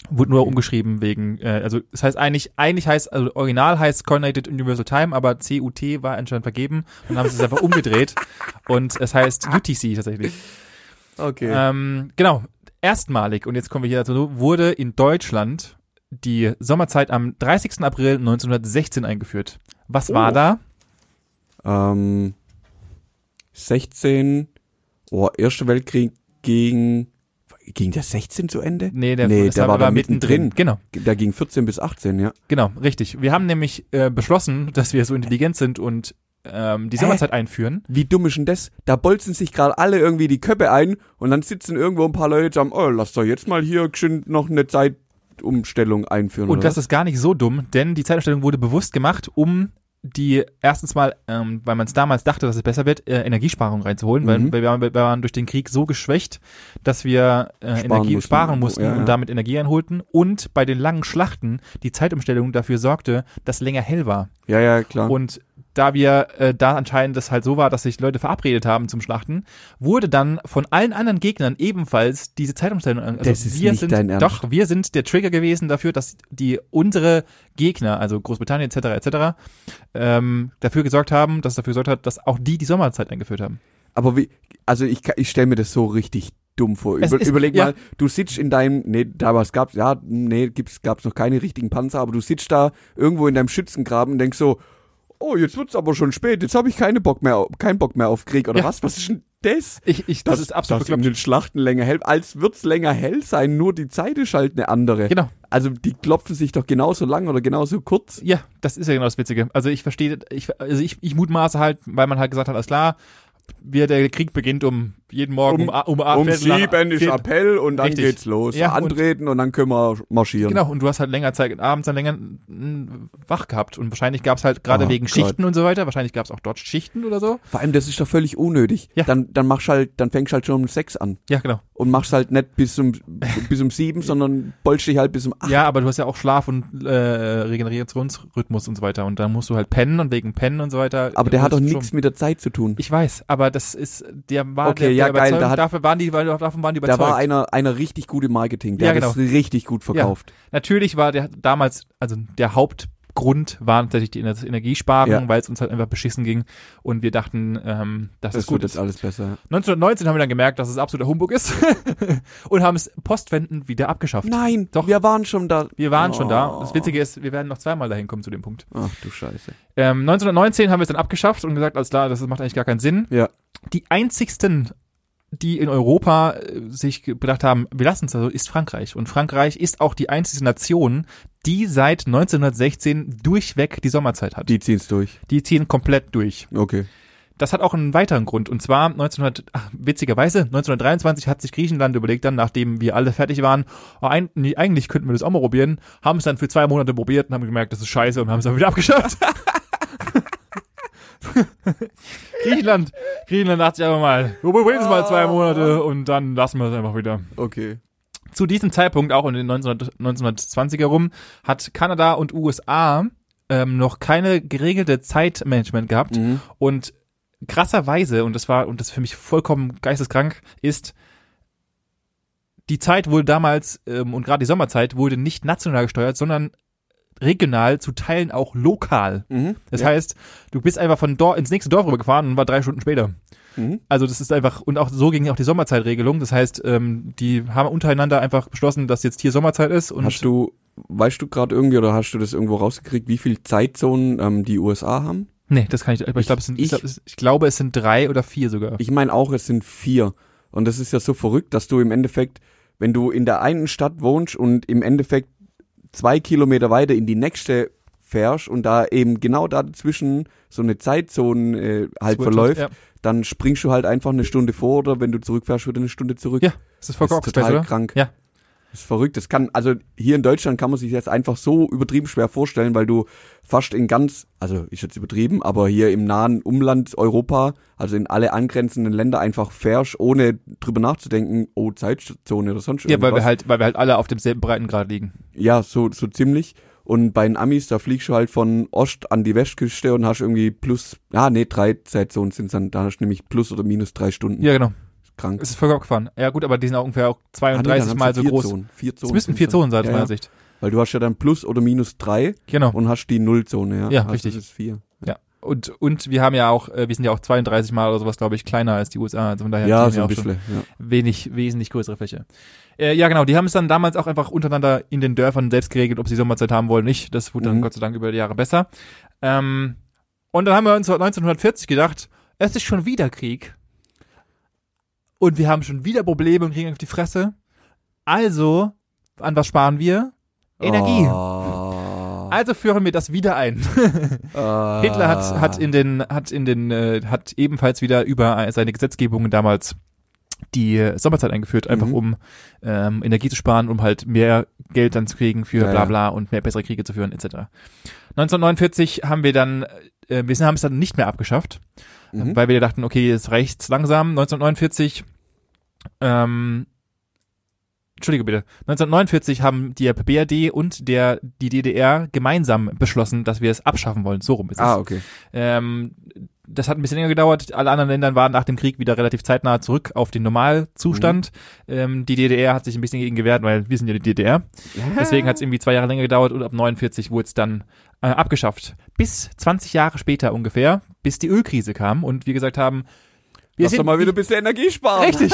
Wurde nur Okay. umgeschrieben wegen, äh, also das heißt eigentlich, eigentlich heißt, also original heißt Coordinated Universal Time, aber CUT war anscheinend vergeben und haben sie es einfach umgedreht und es heißt UTC tatsächlich. Okay. Ähm, genau, erstmalig, und jetzt kommen wir hier dazu, wurde in Deutschland die Sommerzeit am 30. April 1916 eingeführt. Was war Oh. da? Ähm, 16, oh, Erster Weltkrieg ging, ging der 16 zu Ende? Nee, der, Nee, der war da mittendrin. Genau. Da ging 14 bis 18, ja. Genau, richtig. Wir haben nämlich äh, beschlossen, dass wir so intelligent sind und ähm, die? Sommerzeit einführen. Wie dumm ist denn das? Da bolzen sich gerade alle irgendwie die Köpfe ein und dann sitzen irgendwo ein paar Leute und sagen, oh, lass doch jetzt mal hier noch eine Zeitumstellung einführen. Und das ist gar nicht so dumm, denn die Zeitumstellung wurde bewusst gemacht, um die erstens mal, ähm, weil man es damals dachte, dass es besser wird, äh, Energiesparung reinzuholen, weil Mhm. wir, waren, wir waren durch den Krieg so geschwächt, dass wir äh, Energie mussten. sparen mussten Ja, ja. und damit Energie einholten und bei den langen Schlachten die Zeitumstellung dafür sorgte, dass länger hell war. Ja, ja, klar. Und da wir äh, da anscheinend das halt so war, dass sich Leute verabredet haben zum Schlachten, wurde dann von allen anderen Gegnern ebenfalls diese Zeitumstellung. Also Das ist wir nicht sind, dein Ernst. Doch, wir sind der Trigger gewesen dafür, dass die unsere Gegner, also Großbritannien etc. etc. Ähm, dafür gesorgt haben, dass es dafür gesorgt hat, dass auch die die Sommerzeit eingeführt haben. Aber wie, also ich, ich stelle mir das so richtig dumm vor. Über, ist- überleg ja. mal, du sitzt in deinem, nee, damals gab's, ja, nee, gibt's, gab's noch keine richtigen Panzer, aber du sitzt da irgendwo in deinem Schützengraben und denkst so, oh, jetzt wird's aber schon spät, jetzt habe ich keine Bock mehr, keinen Bock mehr auf Krieg oder Ja. was? Was ist denn das? Ich, ich, das, ist absolut dass den Schlachten länger hell, als wird's länger hell sein, nur die Zeit ist halt eine andere. Genau. Also die klopfen sich doch genauso lang oder genauso kurz. Ja, das ist ja genau das Witzige. Also ich verstehe, ich, also ich, ich mutmaße halt, weil man halt gesagt hat, alles klar, wir, der Krieg beginnt um jeden Morgen um, Um- um, um, sieben ist Appell und dann Richtig. geht's los. Ja, und- Antreten und, dann können wir marschieren. Genau, und du hast halt länger Zeit, abends dann länger mm, wach gehabt. Und wahrscheinlich gab es halt gerade Oh wegen Gott. Schichten und so weiter, wahrscheinlich gab es auch dort Schichten oder so. Vor allem, das ist doch völlig unnötig. Ja. Dann, dann machst halt, dann fängst halt schon um sechs an. Ja, genau. Und machst halt nicht bis um, bis um sieben, sondern bolst dich halt bis um acht. Ja, aber du hast ja auch Schlaf- und äh, Regenerationsrhythmus und so weiter. Und dann musst du halt pennen und wegen Pennen und so weiter. Aber der hat doch nichts mit der Zeit zu tun. Ich weiß, aber das ist, der war Okay, der, ja, der geil, da hat- dafür waren die, weil davon waren die Da überzeugt. war einer, einer richtig gute Marketing. Der Ja, hat das richtig gut verkauft. Natürlich war der damals, also der Hauptgrund war tatsächlich die Ener- Energiesparung, Ja. weil es uns halt einfach beschissen ging und wir dachten, ähm, dass Das, es gut ist. jetzt alles besser. 1919 haben wir dann gemerkt, dass es absoluter Humbug ist und haben es postwendend wieder abgeschafft. Nein, Doch. wir waren schon da. Wir waren schon da. Oh. Das Witzige ist, wir werden noch zweimal dahin kommen zu dem Punkt. Ach du Scheiße. Ähm, 1919 haben wir es dann abgeschafft und gesagt, alles klar, das macht eigentlich gar keinen Sinn. Ja. Die einzigsten, die in Europa äh, sich gedacht haben, wir lassen es also, ist Frankreich. Und Frankreich ist auch die einzige Nation, die seit 1916 durchweg die Sommerzeit hat. Die ziehen's durch. Die ziehen komplett durch. Okay. Das hat auch einen weiteren Grund. Und zwar 1900, ach, witzigerweise, 1923 hat sich Griechenland überlegt dann, nachdem wir alle fertig waren, oh, eigentlich könnten wir das auch mal probieren, haben es dann für zwei Monate probiert und haben gemerkt, das ist scheiße und haben es dann wieder abgeschafft. Griechenland, Griechenland dachte sich einfach mal, wir probieren es mal zwei Monate und dann lassen wir es einfach wieder. Okay. Zu diesem Zeitpunkt, auch in den 1900, 1920er rum, hat Kanada und USA ähm, noch keine geregelte Zeitmanagement gehabt Mhm. und krasserweise, und das war, und das ist für mich vollkommen geisteskrank, ist, die Zeit wurde damals, ähm, und gerade die Sommerzeit, wurde nicht national gesteuert, sondern regional, zu Teilen auch lokal. Mhm. Das ja. heißt, du bist einfach von dort ins nächste Dorf rübergefahren und war drei Stunden später. Mhm. Also das ist einfach, und auch so ging auch die Sommerzeitregelung. Das heißt, ähm, die haben untereinander einfach beschlossen, dass jetzt hier Sommerzeit ist und Hast du, weißt du gerade irgendwie oder hast du das irgendwo rausgekriegt, wie viel Zeitzonen ähm, die USA haben? Nee, das kann ich, aber ich, Ich- glaube, es sind, ich, ich- glaub, es- ich glaube, es sind drei oder vier sogar. Ich meine auch, es sind vier. Und das ist ja so verrückt, dass du im Endeffekt, wenn du in der einen Stadt wohnst und im Endeffekt zwei Kilometer weiter in die nächste fährst und da eben genau dazwischen so eine Zeitzone äh, halt Switch- verläuft, Ja, dann springst du halt einfach eine Stunde vor oder wenn du zurückfährst, wieder eine Stunde zurück. Ja, das ist voll das ist total oder? krank. Ja. Das ist verrückt. Das kann, also hier in Deutschland kann man sich jetzt einfach so übertrieben schwer vorstellen, weil du fast in ganz, also ist jetzt übertrieben, aber hier im nahen Umland Europa, also in alle angrenzenden Länder einfach fährst, ohne drüber nachzudenken, oh, Zeitzone oder sonst Ja, weil wir irgendwas. halt, weil wir halt alle auf demselben Breitengrad liegen. Ja, so, so ziemlich. Und bei den Amis, da fliegst du halt von Ost an die Westküste und hast irgendwie plus, ja, nee, drei Zeitzonen sind dann, da hast du nämlich plus oder minus drei Stunden. Ja, genau. Krank. Es ist voll abgefahren. Ja gut, aber die sind auch ungefähr auch Ah, nee, 32 dann Mal so groß. Zonen. Vier Zonen Es müssten vier. Zonen sein, aus Ja, meiner ja. Sicht. Weil du hast ja dann plus oder minus drei Genau. und hast die Nullzone, ja. Ja, also richtig. Das ist vier. Ja. Und, und wir haben ja auch, äh, wir sind ja auch 32 Mal oder sowas, glaube ich, kleiner als die USA. Also von daher Ja, so ein auch schon bisschen. Ja. wenig, wesentlich größere Fläche. Äh, ja, genau, die haben es dann damals auch einfach untereinander in den Dörfern selbst geregelt, ob sie Sommerzeit haben wollen oder nicht. Das wurde dann Mhm. Gott sei Dank über die Jahre besser. Ähm, und dann haben wir uns 1940 gedacht, es ist schon wieder Krieg. Und wir haben schon wieder Probleme und kriegen auf die Fresse. Also, an was sparen wir? Energie. Oh. Also führen wir das wieder ein. Ah. Hitler hat, hat in den, hat in den, äh, hat ebenfalls wieder über seine Gesetzgebungen damals die Sommerzeit eingeführt, einfach Mhm. um ähm, Energie zu sparen, um halt mehr Geld dann zu kriegen für Ja, bla bla und mehr bessere Kriege zu führen, etc. 1949 haben wir dann, äh, wir haben es dann nicht mehr abgeschafft, Mhm. weil wir dachten, okay, es reicht langsam. 1949 ähm, Entschuldige bitte, 1949 haben die BRD und der, die DDR gemeinsam beschlossen, dass wir es abschaffen wollen. So rum ist es. Ah, okay. Ähm, das hat ein bisschen länger gedauert. Alle anderen Länder waren nach dem Krieg wieder relativ zeitnah zurück auf den Normalzustand. Ähm, die DDR hat sich ein bisschen gegen gewehrt, weil wir sind ja die DDR. Deswegen hat es irgendwie zwei Jahre länger gedauert und ab 49 wurde es dann äh, abgeschafft. Bis 20 Jahre später ungefähr, bis die Ölkrise kam und wir gesagt haben, wir Lass doch mal wieder ein bisschen Energie sparen. Richtig.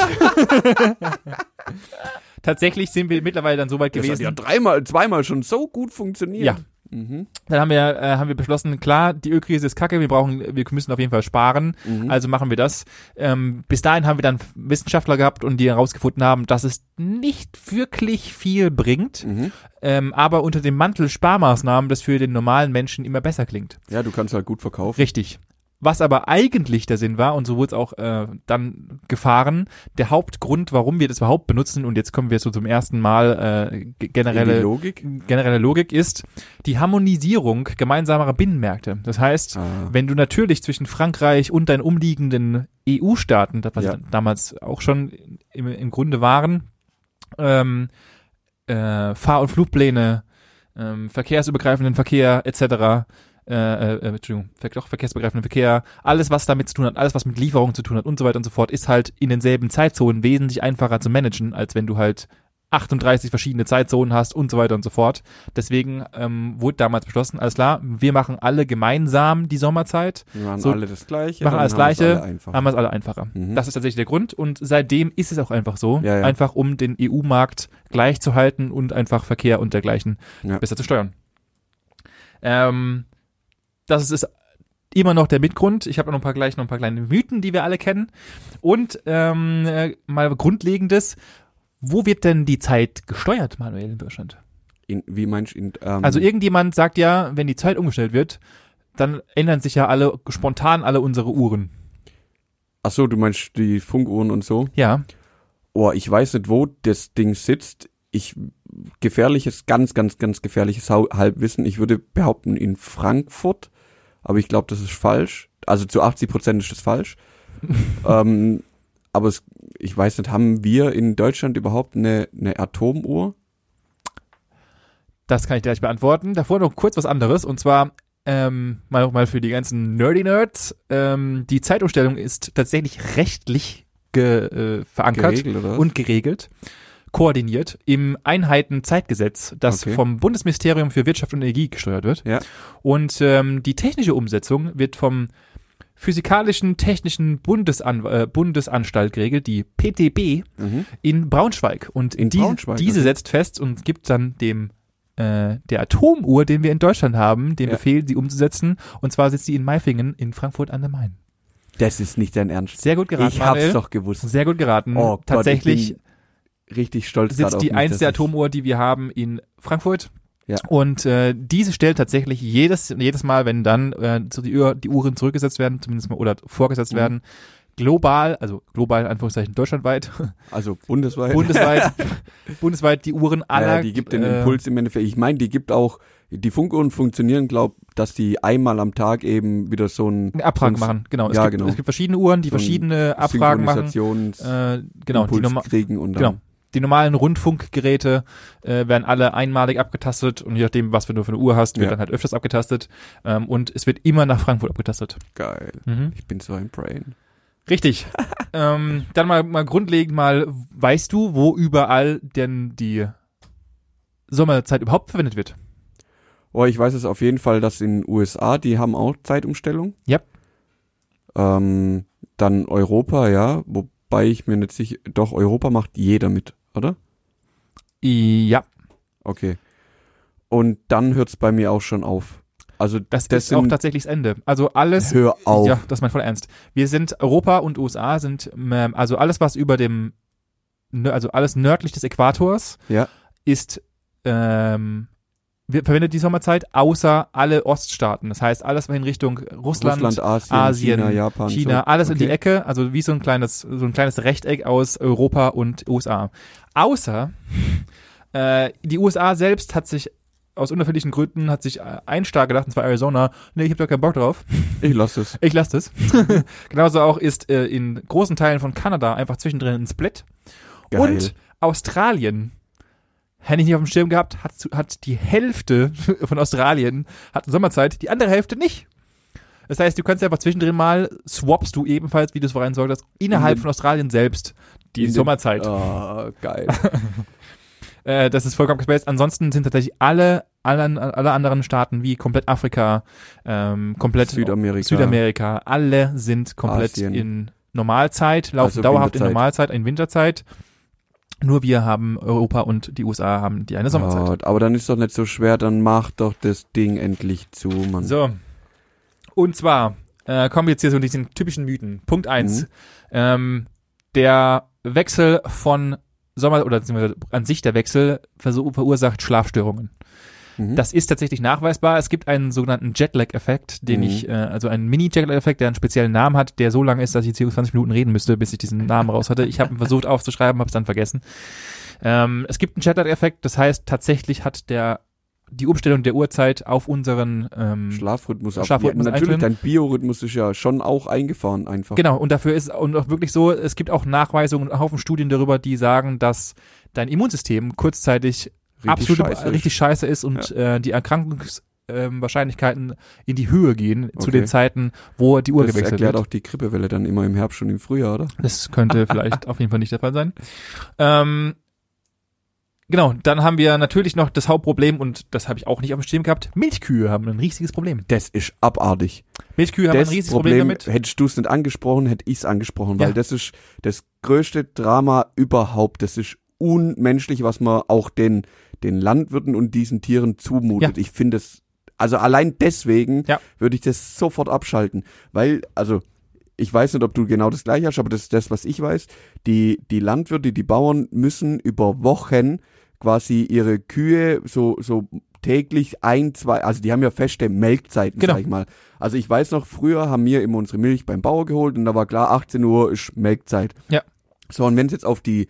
Tatsächlich sind wir mittlerweile dann so weit Das hat gewesen. ja dreimal, zweimal schon so gut funktioniert. Ja. Mhm. Dann haben wir, äh, haben wir beschlossen, klar, die Ölkrise ist kacke, wir brauchen, wir müssen auf jeden Fall sparen, Mhm. also machen wir das. Ähm, bis dahin haben wir dann Wissenschaftler gehabt und die herausgefunden haben, dass es nicht wirklich viel bringt, Mhm. ähm, aber unter dem Mantel Sparmaßnahmen das für den normalen Menschen immer besser klingt. Ja, du kannst halt gut verkaufen. Richtig. Was aber eigentlich der Sinn war, und so wurde es auch äh, dann gefahren, der Hauptgrund, warum wir das überhaupt benutzen, und jetzt kommen wir so zum ersten Mal äh, generelle Logik. generelle Logik ist die Harmonisierung gemeinsamer Binnenmärkte. Das heißt, Ah. wenn du natürlich zwischen Frankreich und deinen umliegenden EU-Staaten, das was Ja. damals auch schon im, im Grunde waren, ähm, äh, Fahr- und Flugpläne, ähm, verkehrsübergreifenden Verkehr etc., äh, äh, Entschuldigung, ver doch, verkehrsübergreifenden Verkehr, alles, was damit zu tun hat, alles, was mit Lieferung zu tun hat und so weiter und so fort, ist halt in denselben Zeitzonen wesentlich einfacher zu managen, als wenn du halt 38 verschiedene Zeitzonen hast und so weiter und so fort. Deswegen ähm, wurde damals beschlossen, alles klar, wir machen alle gemeinsam die Sommerzeit, Wir machen So, alle das Gleiche. machen alles Gleiche, haben wir es alle einfacher. Mhm. Das ist tatsächlich der Grund und seitdem ist es auch einfach so, Ja, ja. einfach um den EU-Markt gleich zu halten und einfach Verkehr und dergleichen Ja. besser zu steuern. Ähm, das ist immer noch der Mitgrund. Ich habe noch ein paar gleich noch ein paar kleine Mythen, die wir alle kennen. Und ähm, äh, mal Grundlegendes. Wo wird denn die Zeit gesteuert, Manuel, in Deutschland? In, wie meinst du? in, Ähm, Also irgendjemand sagt ja, wenn die Zeit umgestellt wird, dann ändern sich ja alle spontan alle unsere Uhren. ach so, du meinst die Funkuhren und so? Ja. Oh, ich weiß nicht, wo das Ding sitzt. Ich gefährliches, ganz, ganz, ganz gefährliches Halbwissen. Ich würde behaupten in Frankfurt, aber ich glaube, das ist falsch. Also zu 80 Prozent ist das falsch. ähm, aber es, ich weiß nicht, haben wir in Deutschland überhaupt eine, eine Atomuhr? Das kann ich gleich beantworten. Davor noch kurz was anderes und zwar ähm, mal mal für die ganzen Nerdy Nerds. Ähm, die Zeitumstellung ist tatsächlich rechtlich ge, äh, verankert Geregelt, oder? und geregelt, koordiniert im Einheitenzeitgesetz, das Okay. vom Bundesministerium für Wirtschaft und Energie gesteuert wird. Ja. Und ähm, die technische Umsetzung wird vom Physikalischen Technischen Bundesan äh, Bundesanstalt geregelt, die PTB mhm. in Braunschweig. Und In die, Braunschweig, diese okay. setzt fest und gibt dann dem äh, der Atomuhr, den wir in Deutschland haben, den Ja. Befehl, sie umzusetzen. Und zwar sitzt die in Maifingen in Frankfurt an der Main. Das ist nicht dein Ernst. Sehr gut geraten, Ich hab's Manuel. doch gewusst. Sehr gut geraten. Oh Gott, Tatsächlich ich bin richtig stolz sitzt auf die ich- Atomuhr, die wir haben, in Frankfurt. Ja. Und äh, diese stellt tatsächlich jedes, jedes Mal, wenn dann äh, so die, Uhr, die Uhren zurückgesetzt werden, zumindest mal, oder vorgesetzt Mhm. werden, global, also global in Anführungszeichen deutschlandweit, Also bundesweit. bundesweit, bundesweit die Uhren aller. Ja, die gibt den äh, Impuls im Endeffekt. Ich meine, die gibt auch, die Funkuhren funktionieren, glaub, dass die einmal am Tag eben wieder so ein Eine Abfrage so ein machen, genau. Es, Ja, gibt, genau. es gibt verschiedene Uhren, die So verschiedene Abfragen machen. Äh, genau, die, Impuls norma kriegen und dann genau. Die normalen Rundfunkgeräte äh, werden alle einmalig abgetastet und je nachdem, was du für eine Uhr hast, wird Ja. dann halt öfters abgetastet. Ähm, und es wird immer nach Frankfurt abgetastet. geil. Mhm. Ich bin so ein Brain. Richtig. ähm, dann mal, mal grundlegend mal, weißt du, wo überall denn die Sommerzeit überhaupt verwendet wird? Oh, ich weiß es auf jeden Fall, dass in den USA, die haben auch Zeitumstellung. Ja. Ähm, dann Europa, ja, wobei ich mir nicht sicher, doch, Europa macht jeder mit, oder? Ja, Okay. Und dann hört's bei mir auch schon auf. Also das, das ist auch tatsächlich das Ende. Also alles. Hör auf. Ja, das ist mein voller Ernst. Wir sind Europa und USA sind ähm, also alles was über dem nö- also alles nördlich des Äquators Ja. ist ähm, verwendet die Sommerzeit außer alle Oststaaten. Das heißt alles in Richtung Russland, Russland, Asien, Asien, China, Japan. China, so. alles in die Okay. Ecke, also wie so ein kleines so ein kleines Rechteck aus Europa und USA. Außer äh, die USA selbst hat sich aus unterschiedlichen Gründen hat sich äh, ein Staat gedacht, und zwar Arizona, nee, ich habe da keinen Bock drauf. Ich lasse es. Ich lasse das. Genauso auch ist äh, in großen Teilen von Kanada einfach zwischendrin ein Split. Geil. Und Australien hätte ich nicht auf dem Schirm gehabt, hat, hat die Hälfte von Australien hat Sommerzeit, die andere Hälfte nicht. Das heißt, du kannst einfach zwischendrin mal, swappst du ebenfalls, wie du es vorhin gesagt hast, innerhalb von Australien selbst die In den- Sommerzeit. Ah, geil. Äh, das ist vollkommen gespaced. Ansonsten sind tatsächlich alle, alle, alle anderen Staaten wie komplett Afrika, ähm, komplett Südamerika. Südamerika, alle sind komplett Asien. in Normalzeit, laufen Also dauerhaft in. Normalzeit, in Winterzeit. Nur wir haben Europa und die USA haben die eine Sommerzeit. Ja, aber dann ist doch nicht so schwer, dann mach doch das Ding endlich zu, Mann. So. Und zwar äh, kommen wir jetzt hier so in diesen typischen Mythen. Punkt eins: Mhm. Ähm, der Wechsel von Sommer oder an sich der Wechsel verursacht Schlafstörungen. Mhm. Das ist tatsächlich nachweisbar. Es gibt einen sogenannten Jetlag-Effekt, den Mhm. ich, äh, also einen Mini-Jetlag-Effekt, der einen speziellen Namen hat, der so lang ist, dass ich jetzt hier 20 Minuten reden müsste, bis ich diesen Namen raus hatte. Ich habe versucht aufzuschreiben, habe es dann vergessen. Ähm, es gibt einen Jetlag-Effekt, das heißt, tatsächlich hat der die Umstellung der Uhrzeit auf unseren ähm, Schlafrhythmus. Schlafrhythmus ja, natürlich, einstellen. dein Biorhythmus ist ja schon auch eingefahren einfach. Genau, und dafür ist es und auch wirklich so, es gibt auch Nachweisungen, einen Haufen Studien darüber, die sagen, dass dein Immunsystem kurzzeitig Richtig absolut scheiße richtig scheiße ist und äh, die Erkrankungswahrscheinlichkeiten in die Höhe gehen zu Okay. den Zeiten, wo die Uhr Das gewechselt erklärt wird. auch die Grippewelle dann immer im Herbst und im Frühjahr, oder? Das könnte vielleicht auf jeden Fall nicht der Fall sein. Ähm, genau, dann haben wir natürlich noch das Hauptproblem und das habe ich auch nicht auf dem Schirm gehabt. Milchkühe haben ein riesiges Problem. Das ist abartig. Milchkühe haben das ein riesiges Problem, damit. hättest du es nicht angesprochen, hätte ich es angesprochen, Ja. weil das ist das größte Drama überhaupt. Das ist unmenschlich, was man auch den, den Landwirten und diesen Tieren zumutet. Ich finde es, also allein deswegen Ja. würde ich das sofort abschalten, weil, also, ich weiß nicht, ob du genau das gleiche hast, aber das ist das, was ich weiß. Die, die Landwirte, die Bauern müssen über Wochen quasi ihre Kühe so, so täglich ein, zwei, also die haben ja feste Melkzeiten, Genau. sag ich mal. Also ich weiß noch, früher haben wir immer unsere Milch beim Bauer geholt und da war klar, 18 Uhr ist Melkzeit. Ja. So, und wenn es jetzt auf die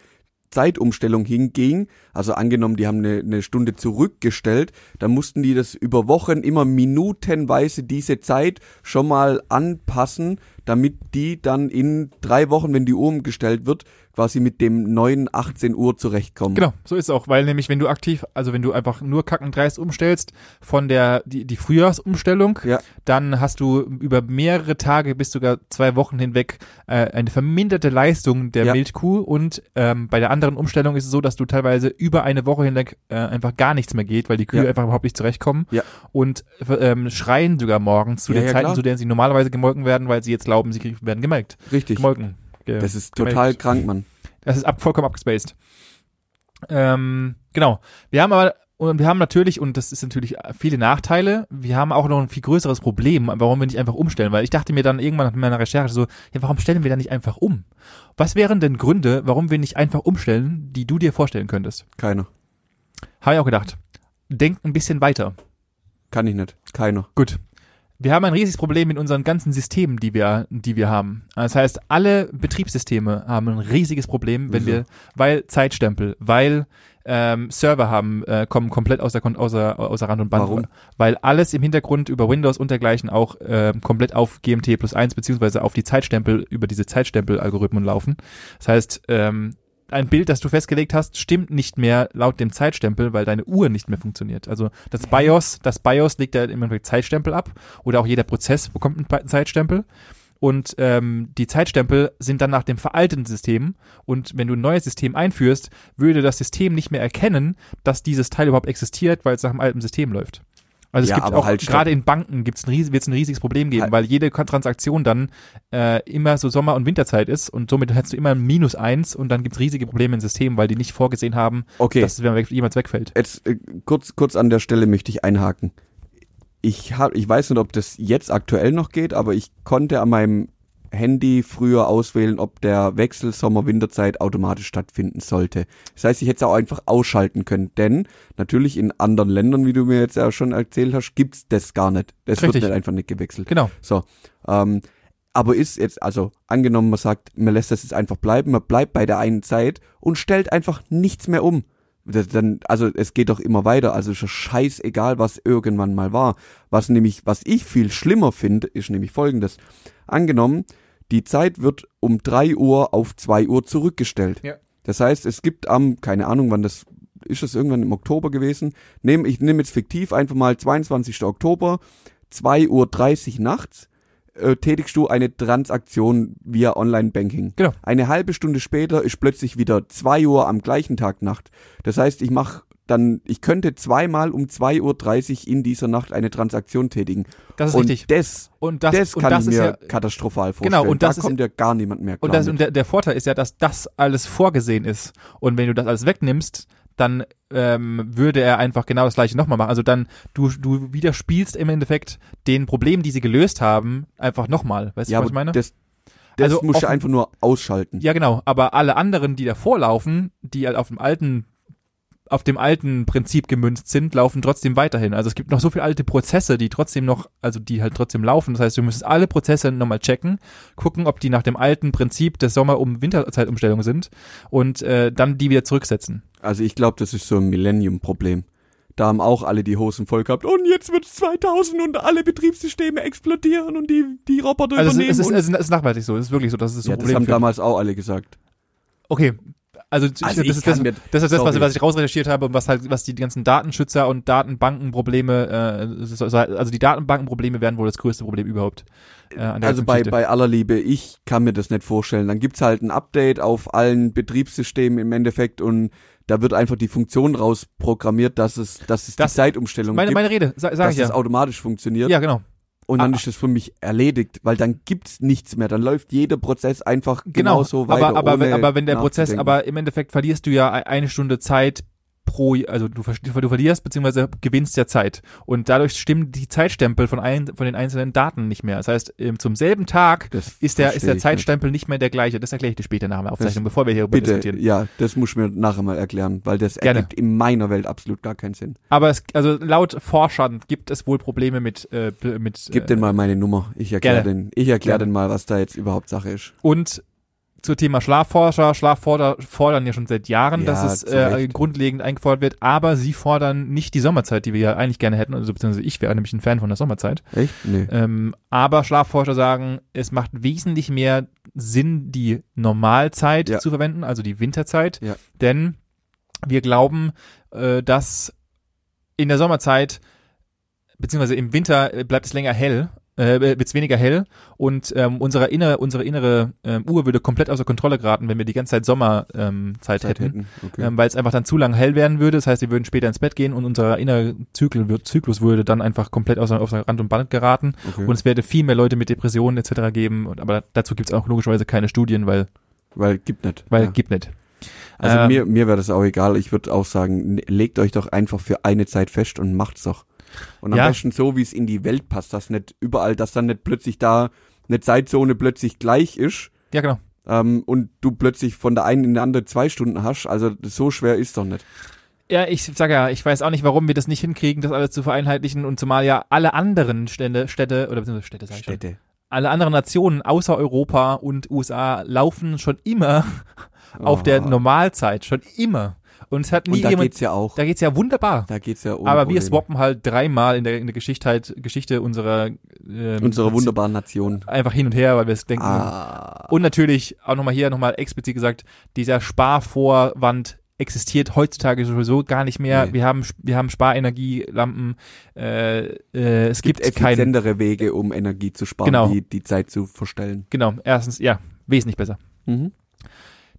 Zeitumstellung hinging, also angenommen, die haben eine, eine Stunde zurückgestellt, dann mussten die das über Wochen immer minutenweise diese Zeit schon mal anpassen, damit die dann in drei Wochen, wenn die Uhr umgestellt wird, quasi mit dem neuen 18 Uhr zurechtkommen. Genau, so ist es auch, weil nämlich wenn du aktiv, also wenn du einfach nur kackendreist umstellst von der die, die Frühjahrsumstellung, Ja. dann hast du über mehrere Tage bis sogar zwei Wochen hinweg äh, eine verminderte Leistung der Ja. Milchkuh und ähm, bei der anderen Umstellung ist es so, dass du teilweise über eine Woche hinweg äh, einfach gar nichts mehr geht, weil die Kühe Ja. einfach überhaupt nicht zurechtkommen Ja. und ähm, schreien sogar morgens zu den Zeiten, klar. zu denen sie normalerweise gemolken werden, weil sie jetzt glauben, sie werden gemelkt. Richtig. Gemolken. Das ist total krank, Mann. Das ist ab, vollkommen abgespaced. Ähm, genau. Wir haben aber, und wir haben natürlich, und das ist natürlich viele Nachteile, wir haben auch noch ein viel größeres Problem, warum wir nicht einfach umstellen, weil ich dachte mir dann irgendwann nach meiner Recherche so, ja, warum stellen wir da nicht einfach um? Was wären denn Gründe, warum wir nicht einfach umstellen, die du dir vorstellen könntest? Keiner. Habe ich auch gedacht. Denk ein bisschen weiter. Kann ich nicht. Keiner. Gut. Wir haben ein riesiges Problem mit unseren ganzen Systemen, die wir, die wir haben. Das heißt, alle Betriebssysteme haben ein riesiges Problem, wenn Wieso? wir, weil Zeitstempel, weil ähm, Server haben, äh, kommen komplett außer, außer, außer Rand und Band. Warum? Weil alles im Hintergrund über Windows und dergleichen auch ähm, komplett auf GMT plus eins beziehungsweise auf die Zeitstempel, über diese Zeitstempel-Algorithmen laufen. Das heißt, ähm, ein Bild, das du festgelegt hast, stimmt nicht mehr laut dem Zeitstempel, weil deine Uhr nicht mehr funktioniert. Also das BIOS, das BIOS legt ja im Endeffekt Zeitstempel ab oder auch jeder Prozess bekommt einen Pe- Zeitstempel. Und ähm, die Zeitstempel sind dann nach dem veralteten System. Und wenn du ein neues System einführst, würde das System nicht mehr erkennen, dass dieses Teil überhaupt existiert, weil es nach dem alten System läuft. Also es Ja, gibt auch halt, gerade in Banken gibt's ein ries- wird's ein riesiges Problem geben, Halt. weil jede Transaktion dann äh, immer so Sommer- und Winterzeit ist und somit hättest du immer ein Minus eins und dann gibt's riesige Probleme im System, weil die nicht vorgesehen haben, Okay. dass es weg, jemals wegfällt. Jetzt äh, kurz, kurz an der Stelle möchte ich einhaken. Ich hab, ich weiß nicht, ob das jetzt aktuell noch geht, aber ich konnte an meinem Handy früher auswählen, ob der Wechsel Sommer-Winterzeit automatisch stattfinden sollte. Das heißt, ich hätte es auch einfach ausschalten können, denn natürlich in anderen Ländern, wie du mir jetzt ja schon erzählt hast, gibt's das gar nicht. Das Richtig. wird nicht einfach nicht gewechselt. Genau. So, ähm, aber ist jetzt, also angenommen, man sagt, man lässt das jetzt einfach bleiben, man bleibt bei der einen Zeit und stellt einfach nichts mehr um. Das, dann, also es geht doch immer weiter, also ist ja scheißegal, was irgendwann mal war. Was nämlich, was ich viel schlimmer finde, ist nämlich folgendes. Angenommen, die Zeit wird um drei Uhr auf zwei Uhr zurückgestellt. Ja. Das heißt, es gibt am, keine Ahnung, wann das ist es irgendwann im Oktober gewesen. Nehm, ich nehme jetzt fiktiv einfach mal 22. Oktober, 2.30 Uhr nachts äh, tätigst du eine Transaktion via Online-Banking. Genau. Eine halbe Stunde später ist plötzlich wieder 2 Uhr am gleichen Tag Nacht. Das heißt, ich mache dann, ich könnte zweimal um 2.30 Uhr in dieser Nacht eine Transaktion tätigen. Das ist und richtig. Das, Und das, das und kann das ich ist mir ja, katastrophal vorstellen. Genau, und das da kommt ja gar niemand mehr klar und, das, und der, der Vorteil ist ja, dass das alles vorgesehen ist. Und wenn du das alles wegnimmst, dann ähm, würde er einfach genau das gleiche nochmal machen. Also dann, du, du widerspielst im Endeffekt den Problemen, die sie gelöst haben, einfach nochmal. Weißt ja, du, was ich meine? das, das Also du offen- einfach nur ausschalten. Ja, genau. Aber alle anderen, die davor laufen, die halt auf dem alten, auf dem alten Prinzip gemünzt sind, laufen trotzdem weiterhin. Also es gibt noch so viele alte Prozesse, die trotzdem noch, also die halt trotzdem laufen. Das heißt, du müsstest alle Prozesse nochmal checken, gucken, ob die nach dem alten Prinzip des Sommer- um Winterzeitumstellung sind und äh, dann die wieder zurücksetzen. Also ich glaube, das ist so ein Millennium-Problem. Da haben auch alle die Hosen voll gehabt. Und jetzt wird's 2000 und alle Betriebssysteme explodieren und die, die Roboter Also es, übernehmen. ist- es, ist, es ist nachhaltig so. Es ist wirklich so. Das ist so ja, ein das Problem. haben für- damals auch alle gesagt. Okay. Also, ich- Also das, ist das, mir- das ist das, was, sorry. was ich rausrecherchiert habe und was halt, was die ganzen Datenschützer und Datenbankenprobleme, äh, es also die Datenbankenprobleme werden wohl das größte Problem überhaupt. Äh, an der Also bei, Geschichte. bei aller Liebe, ich kann mir das nicht vorstellen. Dann gibt's halt ein Update auf allen Betriebssystemen im Endeffekt und da wird einfach die Funktion rausprogrammiert, dass es, dass es Das- die Zeitumstellung meine, gibt, meine Rede, sa, sag dass ich ja. es automatisch funktioniert. Ja, genau. Und dann Ah. ist das für mich erledigt, weil dann gibt's nichts mehr. Dann läuft jeder Prozess einfach Genau. genauso weiter. aber, aber, wenn, aber wenn der Prozess, aber im Endeffekt verlierst du ja e- eine Stunde Zeit pro, also du, du verlierst beziehungsweise gewinnst ja Zeit. Und dadurch stimmen die Zeitstempel von, ein, von den einzelnen Daten nicht mehr. Das heißt, ähm, zum selben Tag Das ist der, ist der Zeitstempel nicht. mehr der gleiche. Das erkläre ich dir später nach der Aufzeichnung, bevor wir hier Bitte, diskutieren. ja, das muss ich mir nachher mal erklären, weil das Gerne. ergibt in meiner Welt absolut gar keinen Sinn. Aber es, also laut Forschern gibt es wohl Probleme mit, äh, mit Gib äh, den mal meine Nummer. Ich erkläre den, ich erkläre den mal, was da jetzt überhaupt Sache ist. Und zur Thema Schlafforscher, Schlafforder fordern ja schon seit Jahren, Ja, dass es zu äh, grundlegend eingefordert wird, aber sie fordern nicht die Sommerzeit, die wir ja eigentlich gerne hätten, also beziehungsweise ich wäre nämlich ein Fan von der Sommerzeit. Echt? Nee. Ähm, aber Schlafforscher sagen, es macht wesentlich mehr Sinn, die Normalzeit Ja. zu verwenden, also die Winterzeit, Ja. denn wir glauben, äh, dass in der Sommerzeit beziehungsweise im Winter äh, bleibt es länger hell, äh, wird es weniger hell und ähm, unsere innere, unsere innere ähm, Uhr würde komplett außer Kontrolle geraten, wenn wir die ganze Zeit Sommerzeit ähm, Zeit Zeit hätten. hätten. Okay. Ähm, weil es einfach dann zu lang hell werden würde. Das heißt, wir würden später ins Bett gehen und unser innerer Zyklus würde dann einfach komplett außer, außer Rand und Band geraten. okay. Und es werde viel mehr Leute mit Depressionen etc. geben. Und, aber dazu gibt es auch logischerweise keine Studien, weil, weil gibt nicht. weil ja. gibt nicht. Also ähm, mir, mir wäre das auch egal. Ich würde auch sagen, ne- legt euch doch einfach für eine Zeit fest und macht's doch. Und am Ja. besten so, wie es in die Welt passt, dass nicht überall, dass dann nicht plötzlich da eine Zeitzone plötzlich gleich ist Ja, genau. ähm, und du plötzlich von der einen in die andere zwei Stunden hast. Also so schwer ist doch nicht. Ja, ich sage ja, ich weiß auch nicht, warum wir das nicht hinkriegen, das alles zu vereinheitlichen und zumal ja alle anderen Städte, Städte oder beziehungsweise Städte, sag ich schon, Städte. alle anderen Nationen außer Europa und USA laufen schon immer auf der Oh. Normalzeit, schon immer. Und es hat nie Und da jemand, geht's ja auch. da geht's ja wunderbar. Da geht's ja um Aber wir Probleme. swappen halt dreimal in der, in der Geschichte, halt, Geschichte unserer, ähm, Unsere wunderbaren Nation. einfach hin und her, weil wir es denken. Ah. Und natürlich auch nochmal hier nochmal explizit gesagt, dieser Sparvorwand existiert heutzutage sowieso gar nicht mehr. Nee. Wir haben wir haben Sparenergielampen. Äh, äh, es gibt gibt, kein effizientere Wege, um Energie zu sparen, Genau. die, die Zeit zu verstellen. genau. Erstens ja wesentlich besser. Mhm.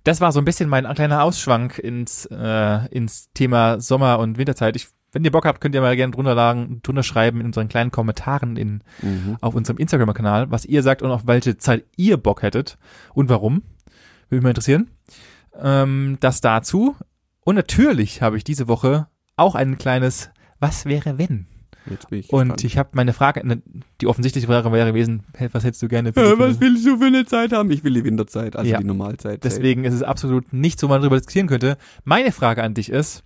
Das war so ein bisschen mein kleiner Ausschwank ins äh, ins Thema Sommer und Winterzeit. Ich, wenn ihr Bock habt, könnt ihr mal gerne drunter, lagen, drunter schreiben in unseren kleinen Kommentaren in Mhm. auf unserem Instagram-Kanal, was ihr sagt und auf welche Zeit ihr Bock hättet und warum. Würde mich mal interessieren. Ähm, das dazu. Und natürlich habe ich diese Woche auch ein kleines Was wäre wenn? Jetzt bin ich Und gespannt. ich habe meine Frage, ne, die offensichtliche Frage wäre gewesen, was hättest du gerne? bitte Äh, für- was willst du für eine Zeit haben? Ich will die Winterzeit, also Ja. die Normalzeit. Deswegen ist es absolut nichts, wo man drüber diskutieren könnte. Meine Frage an dich ist,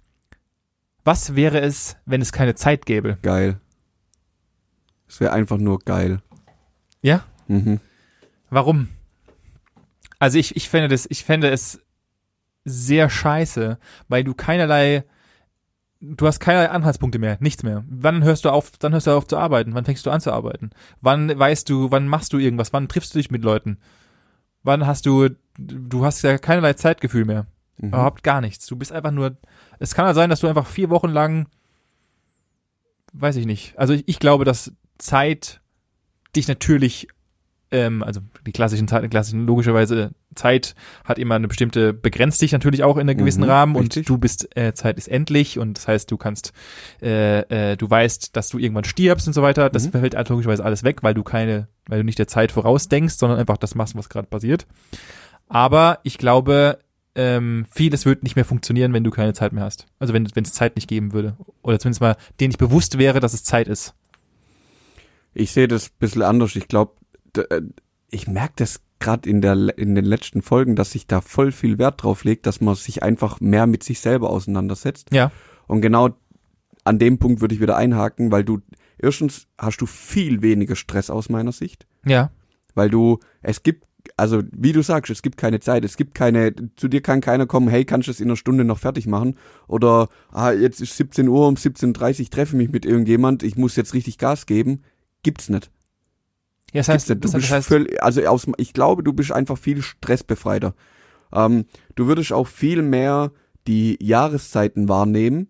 was wäre es, wenn es keine Zeit gäbe? Geil. Es wäre einfach nur geil. Ja? Mhm. Warum? Also ich, ich fände das, ich fände es sehr scheiße, weil du keinerlei, du hast keinerlei Anhaltspunkte mehr, nichts mehr. Wann hörst du auf, dann hörst du auf zu arbeiten? Wann fängst du an zu arbeiten? Wann weißt du, wann machst du irgendwas? Wann triffst du dich mit Leuten? Wann hast du, du hast ja keinerlei Zeitgefühl mehr. Mhm. Überhaupt gar nichts. Du bist einfach nur Es kann halt sein, dass du einfach vier Wochen lang, weiß ich nicht. Also ich, ich glaube, dass Zeit dich natürlich, ähm, also die klassischen Zeiten, klassischen logischerweise Zeit hat immer eine bestimmte, begrenzt dich natürlich auch in einem gewissen Mhm, Rahmen richtig. und du bist, äh, Zeit ist endlich und das heißt, du kannst, äh, äh, du weißt, dass du irgendwann stirbst und so weiter. Das Mhm. fällt logischerweise alles weg, weil du keine, weil du nicht der Zeit vorausdenkst, sondern einfach das machst, was gerade passiert. Aber ich glaube, ähm, vieles wird nicht mehr funktionieren, wenn du keine Zeit mehr hast. Also wenn wenn es Zeit nicht geben würde. Oder zumindest mal, denen nicht bewusst wäre, dass es Zeit ist. Ich sehe das ein bisschen anders. Ich glaube, ich merke das gerade in der in den letzten Folgen, dass sich da voll viel Wert drauf legt, dass man sich einfach mehr mit sich selber auseinandersetzt. Ja. Und genau an dem Punkt würde ich wieder einhaken, weil du erstens hast du viel weniger Stress aus meiner Sicht, Ja. weil du es gibt also wie du sagst, es gibt keine Zeit, es gibt keine, zu dir kann keiner kommen, hey, kannst du das in einer Stunde noch fertig machen? Oder, ah, jetzt ist 17 Uhr, um 17.30 Uhr treffe mich mit irgendjemand, ich muss jetzt richtig Gas geben. Gibt's nicht. Ja, das heißt. Du das bist heißt, völlig, also aus, ich glaube, du bist einfach viel stressbefreiter. Ähm, du würdest auch viel mehr die Jahreszeiten wahrnehmen,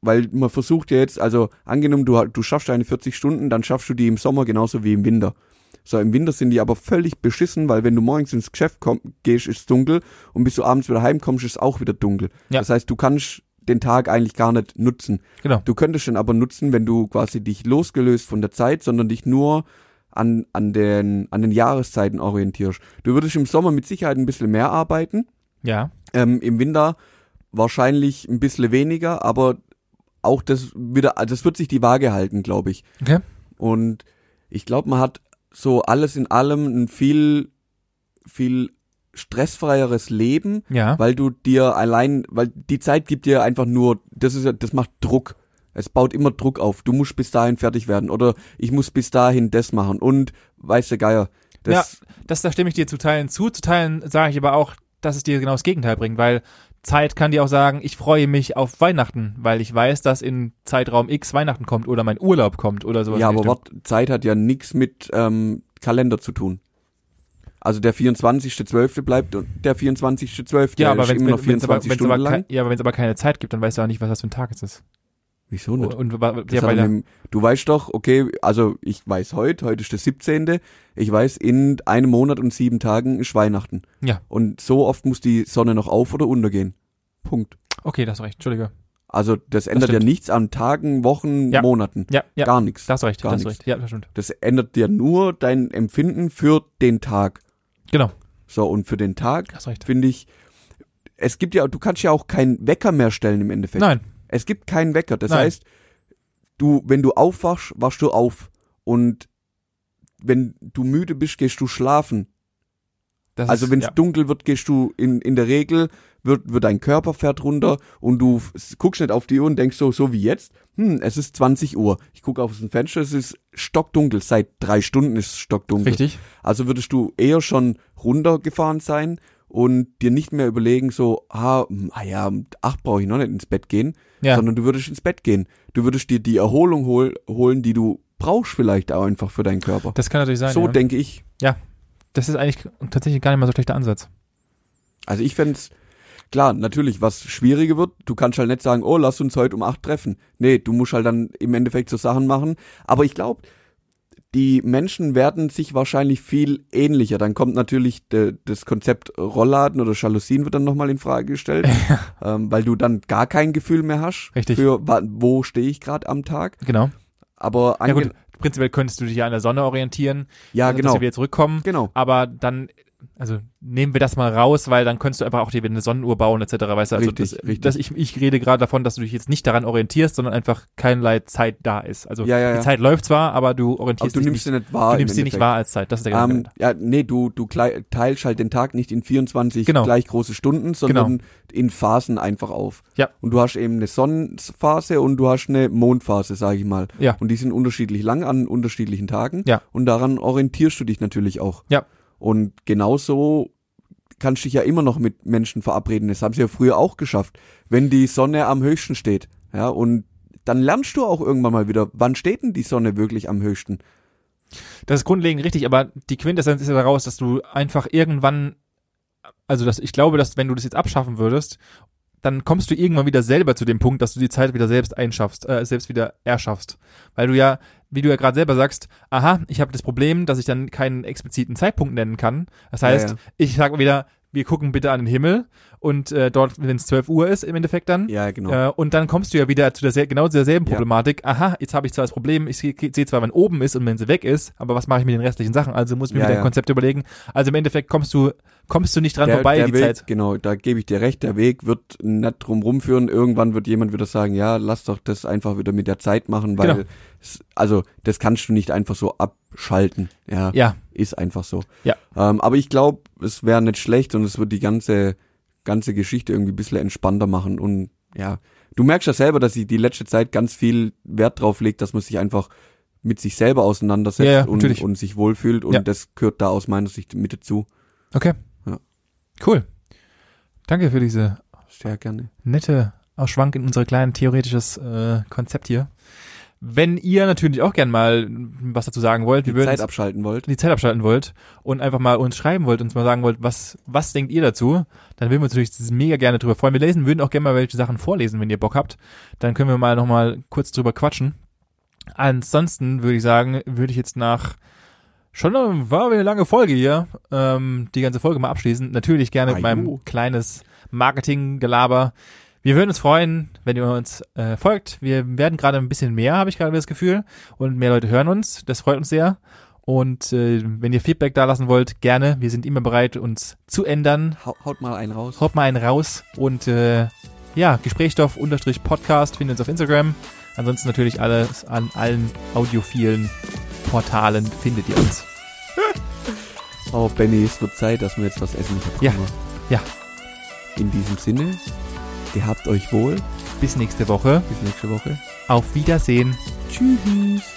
weil man versucht ja jetzt, also angenommen, du, du schaffst deine 40 Stunden, dann schaffst du die im Sommer genauso wie im Winter. So, im Winter sind die aber völlig beschissen, weil wenn du morgens ins Geschäft komm, gehst, ist es dunkel und bis du abends wieder heimkommst, ist es auch wieder dunkel. Ja. Das heißt, du kannst den Tag eigentlich gar nicht nutzen. genau. Du könntest den aber nutzen, wenn du quasi dich losgelöst von der Zeit, sondern dich nur an, an, den, an den Jahreszeiten orientierst. Du würdest im Sommer mit Sicherheit ein bisschen mehr arbeiten, Ja. ähm, im Winter wahrscheinlich ein bisschen weniger, aber auch das wieder, also das wird sich die Waage halten, glaube ich. Okay. Und ich glaube, man hat so alles in allem ein viel, viel stressfreieres Leben, Ja. weil du dir allein, weil die Zeit gibt dir einfach nur, das ist ja, das macht Druck. Es baut immer Druck auf. Du musst bis dahin fertig werden oder ich muss bis dahin das machen und weiß der Geier. Das, Das, da stimme ich dir zu Teilen zu. Zu Teilen sage ich aber auch, dass es dir genau das Gegenteil bringt, weil Zeit kann dir auch sagen, ich freue mich auf Weihnachten, weil ich weiß, dass in Zeitraum X Weihnachten kommt oder mein Urlaub kommt oder sowas. ja, aber. Wort, Zeit hat ja nichts mit ähm, Kalender zu tun. Also der 24.12. bleibt und der 24.12. ja, aber ist wenn immer noch es 24 aber, lang. ja, aber wenn's aber keine Zeit gibt, dann weißt du auch nicht, was das für ein Tag es ist. Wieso nicht? Und, Das ja, dem- du weißt doch, okay, also ich weiß heute, heute ist der 17. Ich weiß, in einem Monat und sieben Tagen ist Weihnachten. Ja. Und so oft muss die Sonne noch auf oder untergehen. Punkt. okay, das hast recht, Entschuldige. Also das ändert ja stimmt. nichts an Tagen, Wochen, Ja. Monaten. Ja, ja, Gar nichts. da hast du recht, Gar da hast du nichts. recht. Ja, das stimmt. Das ändert dir nur dein Empfinden für den Tag. Genau, So, und für den Tag finde ich, es gibt ja, du kannst ja auch keinen Wecker mehr stellen im Endeffekt. Nein, Es gibt keinen Wecker. Das Nein. heißt, du, wenn du aufwachst, wachst du auf. Und wenn du müde bist, gehst du schlafen. das Also wenn es ja. dunkel wird, gehst du in, in der Regel, wird, wird dein Körper fährt runter und du guckst nicht auf die Uhr und denkst so, so wie jetzt, hm, es ist 20 Uhr. Ich gucke auf das Fenster, es ist stockdunkel. Seit drei Stunden ist es stockdunkel. richtig. Also würdest du eher schon runtergefahren sein und dir nicht mehr überlegen, so, ah, hm, ah ja, um acht brauche ich noch nicht ins Bett gehen, Ja. sondern du würdest ins Bett gehen. Du würdest dir die Erholung hol holen, die du brauchst vielleicht auch einfach für deinen Körper. Das kann natürlich sein. so ja. denke ich. Das ist eigentlich tatsächlich gar nicht mal so schlechter Ansatz. Also ich fänd's klar, natürlich, was schwieriger wird, du kannst halt nicht sagen, oh, lass uns heute um acht treffen. Nee, du musst halt dann im Endeffekt so Sachen machen. Aber ich glaube, die Menschen werden sich wahrscheinlich viel ähnlicher. Dann kommt natürlich de, das Konzept Rollladen oder Jalousien wird dann nochmal in Frage gestellt, ähm, weil du dann gar kein Gefühl mehr hast Richtig. für wo stehe ich gerade am Tag. Genau. Aber Ja gut, prinzipiell könntest du dich ja an der Sonne orientieren, ja also, dass genau, wir wieder zurückkommen. genau. Aber dann, also nehmen wir das mal raus, weil dann könntest du einfach auch dir eine Sonnenuhr bauen etc. Weißt du, also Richtig, das, richtig. Das, ich, ich rede gerade davon, dass du dich jetzt nicht daran orientierst, sondern einfach keinerlei Zeit da ist. Also Ja, ja, die ja. Zeit läuft zwar, aber du Aber orientierst du dich nimmst nicht, sie nicht wahr. du im nimmst sie nicht wahr als Zeit. Das ist der Gedanke. Ähm, dahinter. ja, nee, du, du teilst halt den Tag nicht in 24 Genau. gleich große Stunden, sondern in Phasen einfach auf. Ja. Und du hast eben eine Sonnenphase und du hast eine Mondphase, sage ich mal. Ja. Und die sind unterschiedlich lang an unterschiedlichen Tagen. Ja. Und daran orientierst du dich natürlich auch. Ja. Und genauso kannst du dich ja immer noch mit Menschen verabreden. Das haben sie ja früher auch geschafft. Wenn die Sonne am höchsten steht. Ja, und dann lernst du auch irgendwann mal wieder, wann steht denn die Sonne wirklich am höchsten? Das ist grundlegend richtig, aber die Quintessenz ist ja daraus, dass du einfach irgendwann, also das, ich glaube, dass wenn du das jetzt abschaffen würdest, dann kommst du irgendwann wieder selber zu dem Punkt, dass du die Zeit wieder selbst einschaffst, äh, selbst wieder erschaffst. Weil du ja, wie du ja gerade selber sagst, aha, ich habe das Problem, dass ich dann keinen expliziten Zeitpunkt nennen kann. Das heißt, Ja, ja. ich sage wieder, wir gucken bitte an den Himmel und äh, dort, wenn es 12 Uhr ist im Endeffekt dann, Ja, genau. äh, und dann kommst du ja wieder zu der genau zu derselben Ja. Problematik. Aha, jetzt habe ich zwar das Problem, ich sehe zwar, wenn oben ist und wenn sie weg ist, aber was mache ich mit den restlichen Sachen? Also muss ich mir Ja, wieder ja. ein Konzept überlegen. Also im Endeffekt kommst du kommst du nicht dran der, vorbei der die Weg, Zeit. Genau, da gebe ich dir recht, der Weg wird nicht drum rumführen. Irgendwann wird jemand wieder sagen, ja, lass doch das einfach wieder mit der Zeit machen, weil Genau. es, also das kannst du nicht einfach so abschalten. Ja, Ja, ist einfach so. Ja. Ähm, aber ich glaube, es wäre nicht schlecht und es wird die ganze ganze Geschichte irgendwie ein bisschen entspannter machen und ja, du merkst ja selber, dass ich die letzte Zeit ganz viel Wert drauf legt, dass man sich einfach mit sich selber auseinandersetzt Ja, ja, und, und sich wohlfühlt und Ja. das gehört da aus meiner Sicht mit dazu. okay. Cool. Danke für diese Sehr gerne. nette Ausschwank in unser kleines theoretisches äh, Konzept hier. Wenn ihr natürlich auch gern mal was dazu sagen wollt, wir Die würden Zeit abschalten wollt. die Zeit abschalten wollt und einfach mal uns schreiben wollt, uns mal sagen wollt, was, was denkt ihr dazu, dann würden wir uns natürlich mega gerne drüber freuen. Wir lesen, würden auch gerne mal welche Sachen vorlesen, wenn ihr Bock habt. Dann können wir mal nochmal kurz drüber quatschen. Ansonsten würde ich sagen, würde ich jetzt nach schon eine, war eine lange Folge hier, ähm, die ganze Folge mal abschließen. Natürlich gerne mit Ajo. meinem kleines Marketing-Gelaber. Wir würden uns freuen, wenn ihr uns äh, folgt. Wir werden gerade ein bisschen mehr, habe ich gerade das Gefühl. Und mehr Leute hören uns. Das freut uns sehr. Und äh, wenn ihr Feedback da lassen wollt, gerne. Wir sind immer bereit, uns zu ändern. Hau- Haut mal einen raus. Haut mal einen raus. Und äh, ja, Gesprächsstoff-Podcast findet uns auf Instagram. Ansonsten natürlich alles an allen audiophilen Portalen findet ihr uns. Oh, Benny, es wird Zeit, dass wir jetzt was essen. Ja. Ja. In diesem Sinne, gehabt euch wohl. Bis nächste Woche. Bis nächste Woche. Auf Wiedersehen. Tschüss.